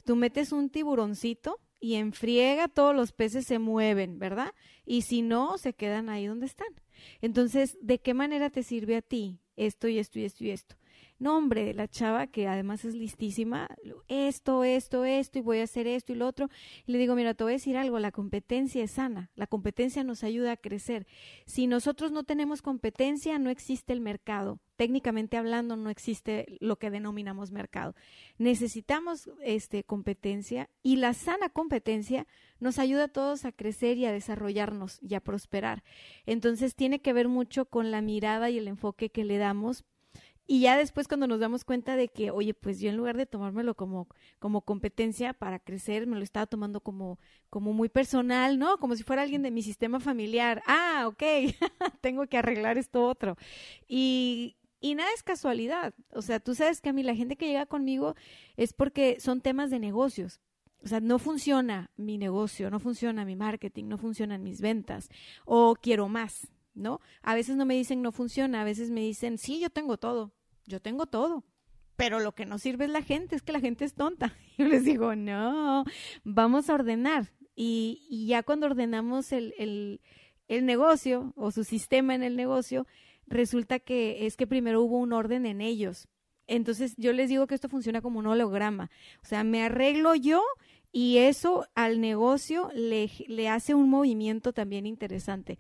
tú metes un tiburoncito y en friega todos los peces se mueven, ¿verdad? Y si no, se quedan ahí donde están. Entonces, ¿de qué manera te sirve a ti esto y esto y esto y esto? No, hombre, la chava que además es listísima, esto, esto, esto, y voy a hacer esto y lo otro. Y le digo, mira, te voy a decir algo, la competencia es sana, la competencia nos ayuda a crecer. Si nosotros no tenemos competencia, no existe el mercado. Técnicamente hablando, no existe lo que denominamos mercado. Necesitamos este, competencia y la sana competencia nos ayuda a todos a crecer y a desarrollarnos y a prosperar. Entonces tiene que ver mucho con la mirada y el enfoque que le damos y ya después cuando nos damos cuenta de que, oye, pues yo en lugar de tomármelo como, como competencia para crecer, me lo estaba tomando como, como muy personal, ¿no? Como si fuera alguien de mi sistema familiar. Ah, ok, tengo que arreglar esto otro. Y, y nada es casualidad. O sea, tú sabes que a mí la gente que llega conmigo es porque son temas de negocios. O sea, no funciona mi negocio, no funciona mi marketing, no funcionan mis ventas o quiero más, ¿no? A veces no me dicen no funciona, a veces me dicen, sí, yo tengo todo, yo tengo todo, pero lo que no sirve es la gente, es que la gente es tonta. Yo les digo, no, vamos a ordenar. Y, y ya cuando ordenamos el, el, el negocio o su sistema en el negocio, resulta que es que primero hubo un orden en ellos. Entonces yo les digo que esto funciona como un holograma. O sea, me arreglo yo y eso al negocio le, le hace un movimiento también interesante.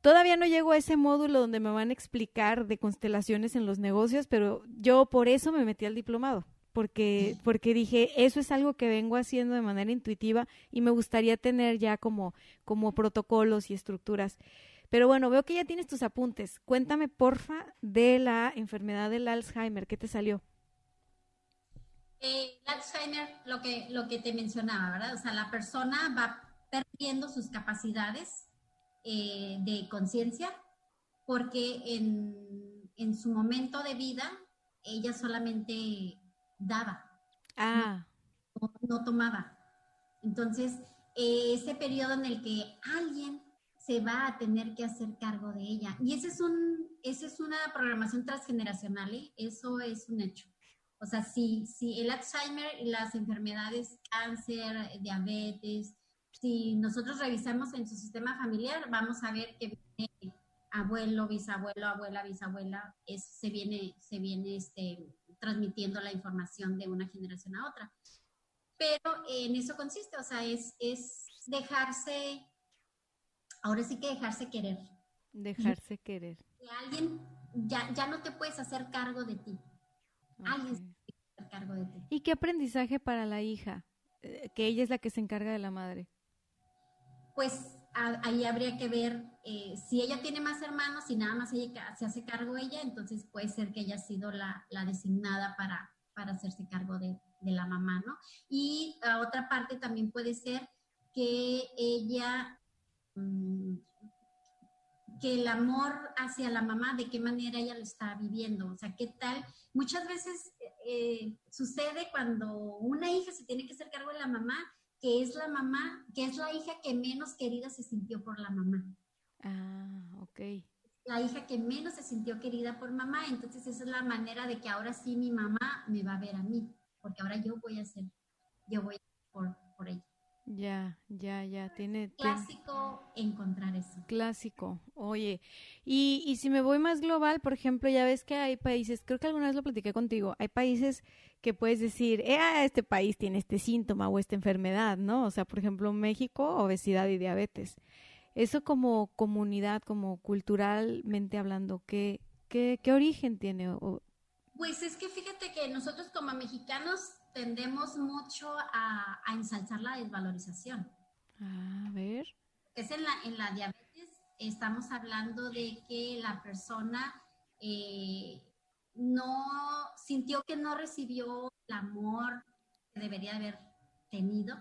Todavía no llego a ese módulo donde me van a explicar de constelaciones en los negocios, pero yo por eso me metí al diplomado, porque, porque dije, eso es algo que vengo haciendo de manera intuitiva y me gustaría tener ya como, como protocolos y estructuras. Pero bueno, veo que ya tienes tus apuntes. Cuéntame, porfa, de la enfermedad del Alzheimer. ¿Qué te salió? Eh, el Alzheimer, lo que, lo que te mencionaba, ¿verdad? O sea, la persona va perdiendo sus capacidades eh, de conciencia, porque en, en, su momento de vida ella solamente daba, ah. no, tomaba. Entonces, ese periodo en el que alguien se va a tener que hacer cargo de ella. Y ese es un, esa es una programación transgeneracional, ¿eh? eso es un hecho. O sea, si, si el Alzheimer y las enfermedades, cáncer, diabetes, si nosotros revisamos en su sistema familiar, vamos a ver que viene abuelo, bisabuelo, abuela, bisabuela, es, se viene, se viene este, transmitiendo la información de una generación a otra. Pero en eso consiste, o sea, es, es dejarse, ahora sí que dejarse querer. Dejarse querer. Que alguien ya, ya no te puedes hacer cargo de ti. Alguien se puede hacer cargo de ti. ¿Y qué aprendizaje para la hija? Eh, que ella es la que se encarga de la madre pues ahí habría que ver eh, si ella tiene más hermanos y nada más ella se hace cargo ella, entonces puede ser que ella ha sido la, designada para, para hacerse cargo de, la mamá, ¿no? Y a otra parte también puede ser que ella mm, que el amor hacia la mamá, de qué manera ella lo está viviendo, o sea, qué tal. Muchas veces eh, sucede cuando una hija se tiene que hacer cargo de la mamá, que es la mamá, que es la hija que menos querida se sintió por la mamá. Ah, ok. La hija que menos se sintió querida por mamá, entonces esa es la manera de que ahora sí mi mamá me va a ver a mí, porque ahora yo voy a ser, yo voy por, por ella. Ya, ya, ya, tiene... Clásico encontrar eso. Clásico, oye. Y, y si me voy más global, por ejemplo, ya ves que hay países, creo que alguna vez lo platiqué contigo, hay países que puedes decir, eh, ah, este país tiene este síntoma o esta enfermedad, ¿no? O sea, por ejemplo, México, obesidad y diabetes. Eso como comunidad, como culturalmente hablando, ¿qué, qué, qué origen tiene? O, Pues es que fíjate que nosotros como mexicanos tendemos mucho a, a ensalzar la desvalorización. a ver. Es en la, en la diabetes, estamos hablando de que la persona eh, no sintió que no recibió el amor que debería haber tenido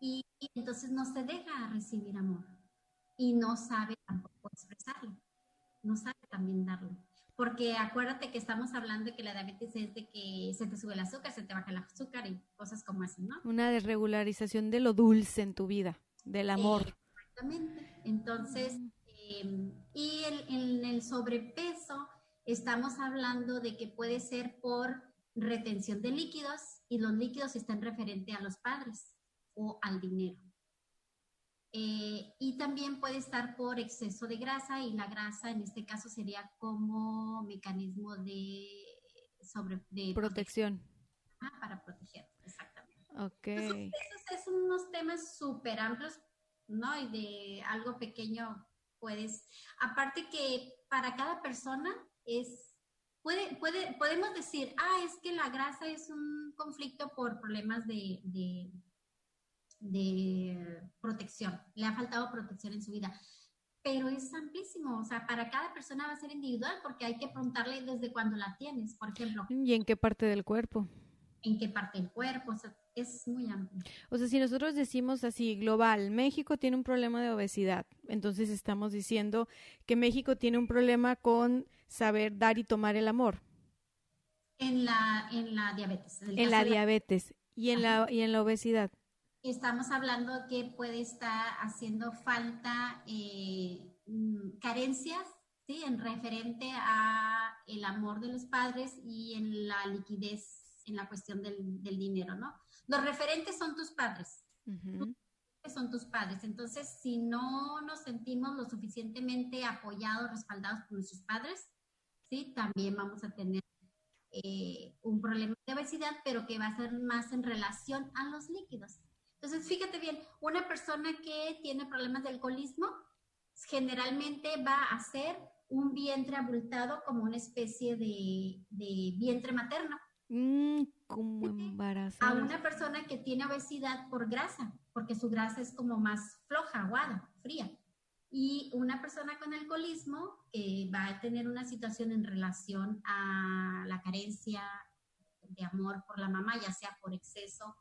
y, y entonces no se deja recibir amor y no sabe tampoco expresarlo, no sabe también darlo. Porque acuérdate que estamos hablando de que la diabetes es de que se te sube el azúcar, se te baja el azúcar y cosas como así, ¿no? Una desregularización de lo dulce en tu vida, del amor. Exactamente. Entonces, eh, y el- en el sobrepeso estamos hablando de que puede ser por retención de líquidos y los líquidos están referente a los padres o al dinero. Eh, y también puede estar por exceso de grasa y la grasa en este caso sería como mecanismo de sobre de Protección. Ah, para proteger, exactamente. Ok. Entonces, esos son unos temas súper amplios, ¿no? Y de algo pequeño puedes, aparte que para cada persona es, puede, puede, podemos decir, ah, es que la grasa es un conflicto por problemas de, de, de protección, le ha faltado protección en su vida. Pero es amplísimo, o sea, para cada persona va a ser individual porque hay que preguntarle desde cuándo la tienes, por ejemplo, ¿Y en qué parte del cuerpo? en qué parte del cuerpo, o sea, es muy amplio. O sea, si nosotros decimos así, global, México tiene un problema de obesidad, entonces estamos diciendo que México tiene un problema con saber dar y tomar el amor En la, en la diabetes. en la diabetes y en la, y en la obesidad. Estamos hablando que puede estar haciendo falta eh, mm, carencias, ¿sí? En referente a el amor de los padres y en la liquidez, en la cuestión del, del dinero, ¿no? Los referentes son tus padres, Ujú. son tus padres. Entonces, si no nos sentimos lo suficientemente apoyados, respaldados por nuestros padres, ¿sí? También vamos a tener eh, un problema de obesidad, pero que va a ser más en relación a los líquidos. Entonces, fíjate bien, una persona que tiene problemas de alcoholismo generalmente va a ser un vientre abultado como una especie de, de vientre materno Mm, como a embarazada. una persona que tiene obesidad por grasa, porque su grasa es como más floja, aguada, fría. Y una persona con alcoholismo que va a tener una situación en relación a la carencia de amor por la mamá, ya sea por exceso,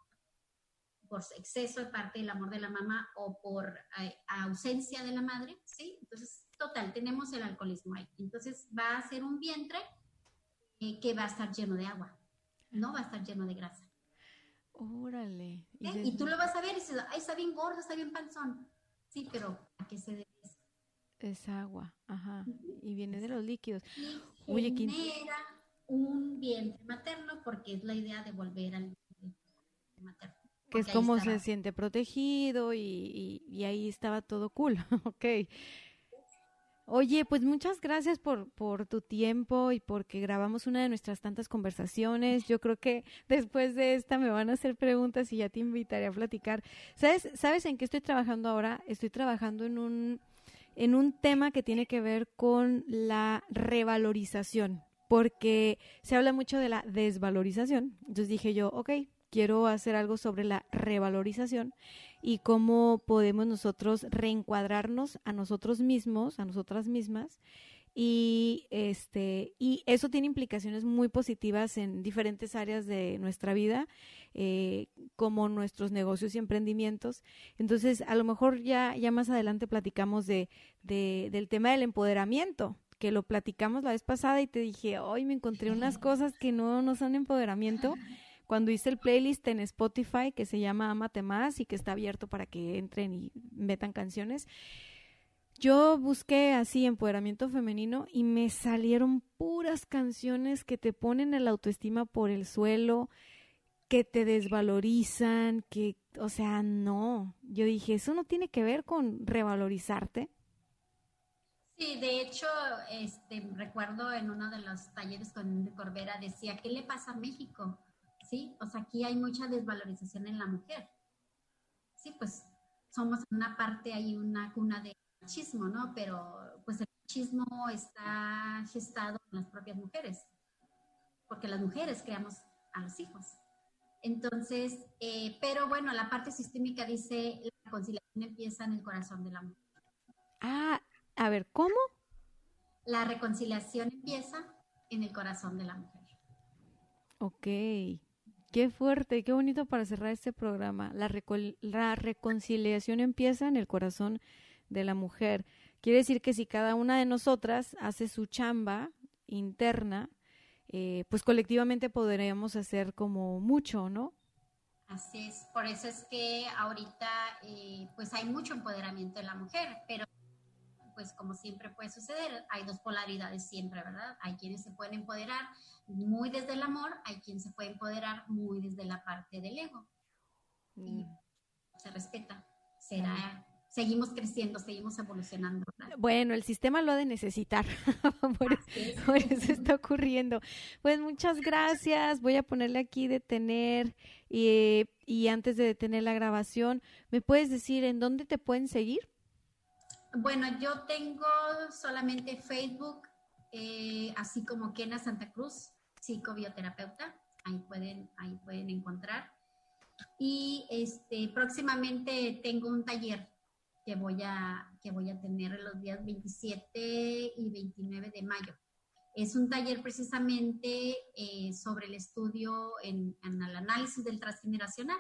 por exceso de parte del amor de la mamá o por eh, ausencia de la madre, ¿sí? Entonces, total, tenemos el alcoholismo ahí. Entonces, va a ser un vientre eh, que va a estar lleno de agua, no va a estar lleno de grasa. Órale. Y ¿eh? Y tú lo vas a ver y dices, ay, está bien gordo, está bien panzón. Sí, pero ¿a qué se debe eso? es agua, ajá. Y viene de los líquidos. Y Oye, genera un vientre materno porque es la idea de volver al vientre materno. Que es como estaba. se siente protegido y, y- y ahí estaba todo cool. ok. Oye, pues muchas gracias por, por tu tiempo y porque grabamos una de nuestras tantas conversaciones. Yo creo que después de esta me van a hacer preguntas y ya te invitaré a platicar. ¿Sabes, ¿Sabes en qué estoy trabajando ahora? Estoy trabajando en un, en un tema que tiene que ver con la revalorización, porque se habla mucho de la desvalorización. Entonces dije yo, ok, quiero hacer algo sobre la revalorización y cómo podemos nosotros reencuadrarnos a nosotros mismos, a nosotras mismas, y este y eso tiene implicaciones muy positivas en diferentes áreas de nuestra vida eh, como nuestros negocios y emprendimientos. Entonces a lo mejor ya ya más adelante platicamos de, de del tema del empoderamiento que lo platicamos la vez pasada y te dije hoy me encontré unas cosas que no no son empoderamiento cuando hice el playlist en Spotify que se llama Amate Más y que está abierto para que entren y metan canciones yo busqué así empoderamiento femenino y me salieron puras canciones que te ponen el autoestima por el suelo, que te desvalorizan, que, o sea, no. Yo dije, eso no tiene que ver con revalorizarte. Sí, de hecho, este, recuerdo en uno de los talleres con Corbera decía, ¿qué le pasa a México? Sí, o sea, aquí hay mucha desvalorización en la mujer. Sí, pues somos una parte, hay una cuna de machismo, ¿no? Pero pues el machismo está gestado en las propias mujeres, porque las mujeres creamos a los hijos. Entonces, eh, pero bueno, la parte sistémica dice la reconciliación empieza en el corazón de la mujer. Ah, a ver, ¿cómo? La reconciliación empieza en el corazón de la mujer. Ok, qué fuerte, qué bonito para cerrar este programa. La, la reconciliación empieza en el corazón de la mujer. Quiere decir que si cada una de nosotras hace su chamba interna, eh, pues colectivamente podremos hacer como mucho, ¿no? Así es, por eso es que ahorita eh, pues hay mucho empoderamiento de la mujer, pero pues como siempre puede suceder, hay dos polaridades siempre, ¿verdad? Hay quienes se pueden empoderar muy desde el amor, hay quien se puede empoderar muy desde la parte del ego. Y mm. se respeta, será seguimos creciendo, seguimos evolucionando. Bueno, el sistema lo ha de necesitar, por, eso está ocurriendo. Pues muchas gracias, voy a ponerle aquí detener y, y antes de detener la grabación, ¿me puedes decir en dónde te pueden seguir? Bueno, yo tengo solamente Facebook, eh, así como Kena Santa Cruz, psicobioterapeuta, ahí pueden, ahí pueden encontrar. Y este, próximamente tengo un taller que voy a, que voy a tener los días 27 y 29 de mayo. Es un taller precisamente eh, sobre el estudio en, el análisis del transgeneracional.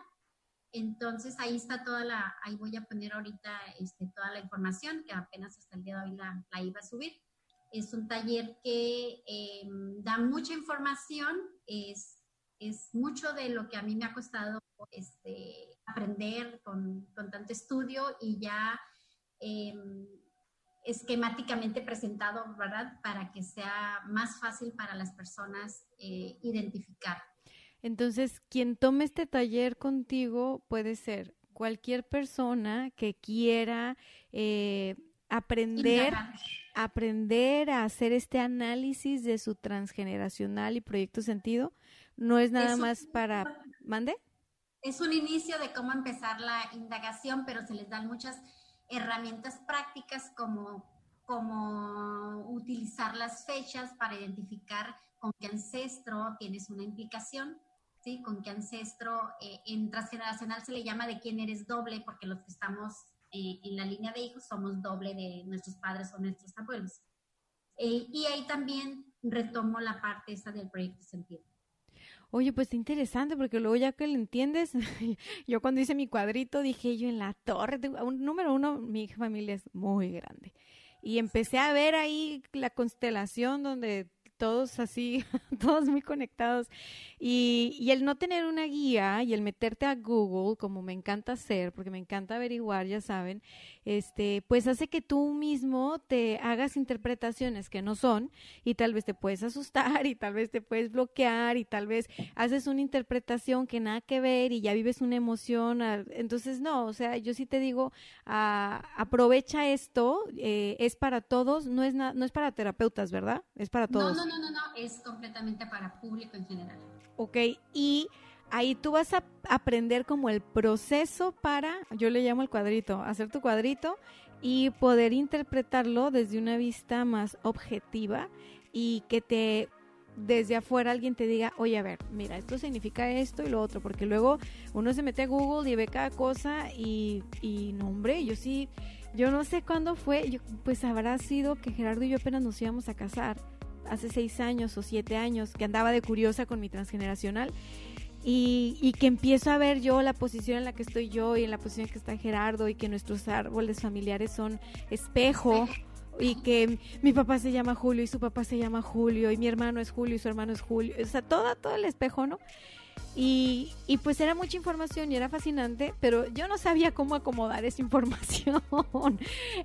Entonces ahí está toda la, ahí voy a poner ahorita este, toda la información que apenas hasta el día de hoy la, la iba a subir. Es un taller que em, da mucha información, es, es mucho de lo que a mí me ha costado este, aprender con, con tanto estudio y ya em, esquemáticamente presentado, ¿verdad? Para que sea más fácil para las personas eh, identificar. Entonces, quien tome este taller contigo puede ser cualquier persona que quiera eh, aprender, aprender a hacer este análisis de su transgeneracional y proyecto sentido. No es nada más para... ¿Mande? es un inicio de cómo empezar la indagación, pero se les dan muchas herramientas prácticas como, como utilizar las fechas para identificar con qué ancestro tienes una implicación, ¿sí? Con qué ancestro eh, en transgeneracional se le llama de quién eres doble, porque los que estamos eh, en la línea de hijos somos doble de nuestros padres o nuestros abuelos. Eh, y ahí también retomo la parte esa del proyecto sentido. Oye, pues interesante, porque luego ya que lo entiendes, yo cuando hice mi cuadrito dije yo en la torre, un, número uno, mi familia es muy grande. Y empecé a ver ahí la constelación donde todos así, todos muy conectados. Y, y, el no tener una guía y el meterte a Google, como me encanta hacer, porque me encanta averiguar, ya saben, este, pues hace que tú mismo te hagas interpretaciones que no son y tal vez te puedes asustar y tal vez te puedes bloquear y tal vez haces una interpretación que nada que ver y ya vives una emoción. Ah, entonces, no, o sea, yo sí te digo, ah, aprovecha esto, eh, es para todos, no es, no es para terapeutas, ¿verdad? Es para todos. No, no, es completamente para público en general. Ok, y ahí tú vas a aprender como el proceso para, yo le llamo el cuadrito, hacer tu cuadrito y poder interpretarlo desde una vista más objetiva y que te desde afuera alguien te diga, oye, a ver, mira, esto significa esto y lo otro, porque luego uno se mete a Google y ve cada cosa y, y no, hombre, yo sí, Yo no sé cuándo fue, pues habrá sido que Gerardo y yo apenas nos íbamos a casar, hace seis años o siete años, que andaba de curiosa con mi transgeneracional. Y, y, que empiezo a ver yo la posición en la que estoy yo y en la posición en que está Gerardo y que nuestros árboles familiares son espejo y que mi papá se llama Julio y su papá se llama Julio y mi hermano es Julio y su hermano es Julio, o sea, todo, todo el espejo, ¿no? Y, y, pues era mucha información y era fascinante, pero yo no sabía cómo acomodar esa información.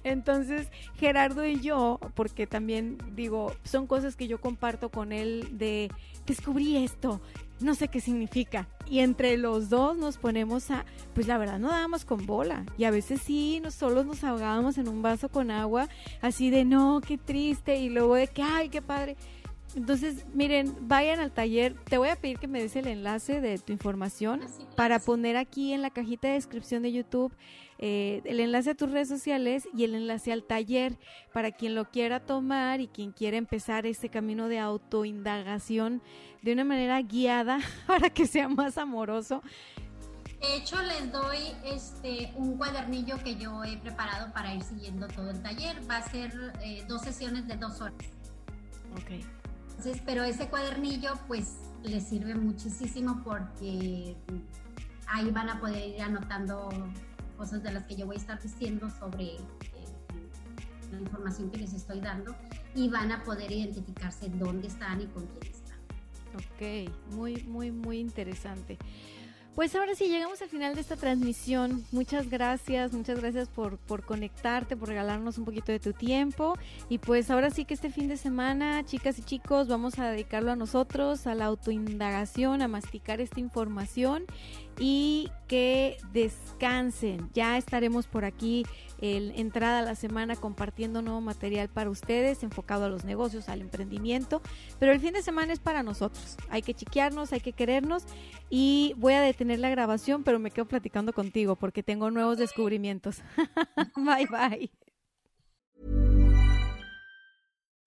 Entonces, Gerardo y yo, porque también digo, son cosas que yo comparto con él de descubrí esto, no sé qué significa. Y entre los dos nos ponemos a, pues la verdad no dábamos con bola. Y a veces sí, nos solos nos ahogábamos en un vaso con agua, así de no, qué triste, y luego de que, ay, qué padre. Entonces, miren, vayan al taller. Te voy a pedir que me des el enlace de tu información para poner aquí en la cajita de descripción de YouTube eh, el enlace a tus redes sociales y el enlace al taller para quien lo quiera tomar y quien quiera empezar este camino de autoindagación de una manera guiada para que sea más amoroso. De hecho, les doy este un cuadernillo que yo he preparado para ir siguiendo todo el taller. Va a ser eh, dos sesiones de dos horas. Ok pero ese cuadernillo pues les sirve muchísimo porque ahí van a poder ir anotando cosas de las que yo voy a estar diciendo sobre eh, la información que les estoy dando y van a poder identificarse dónde están y con quién están. Ok, muy, muy, muy interesante. Pues ahora sí, llegamos al final de esta transmisión. Muchas gracias, muchas gracias por, por conectarte, por regalarnos un poquito de tu tiempo. Y pues ahora sí que este fin de semana, chicas y chicos, vamos a dedicarlo a nosotros, a la autoindagación, a masticar esta información y que descansen. Ya estaremos por aquí el, entrada a la semana compartiendo nuevo material para ustedes, enfocado a los negocios, al emprendimiento. Pero el fin de semana es para nosotros. Hay que chiquearnos, hay que querernos. Y voy a detener la grabación, pero me quedo platicando contigo porque tengo nuevos descubrimientos. bye bye.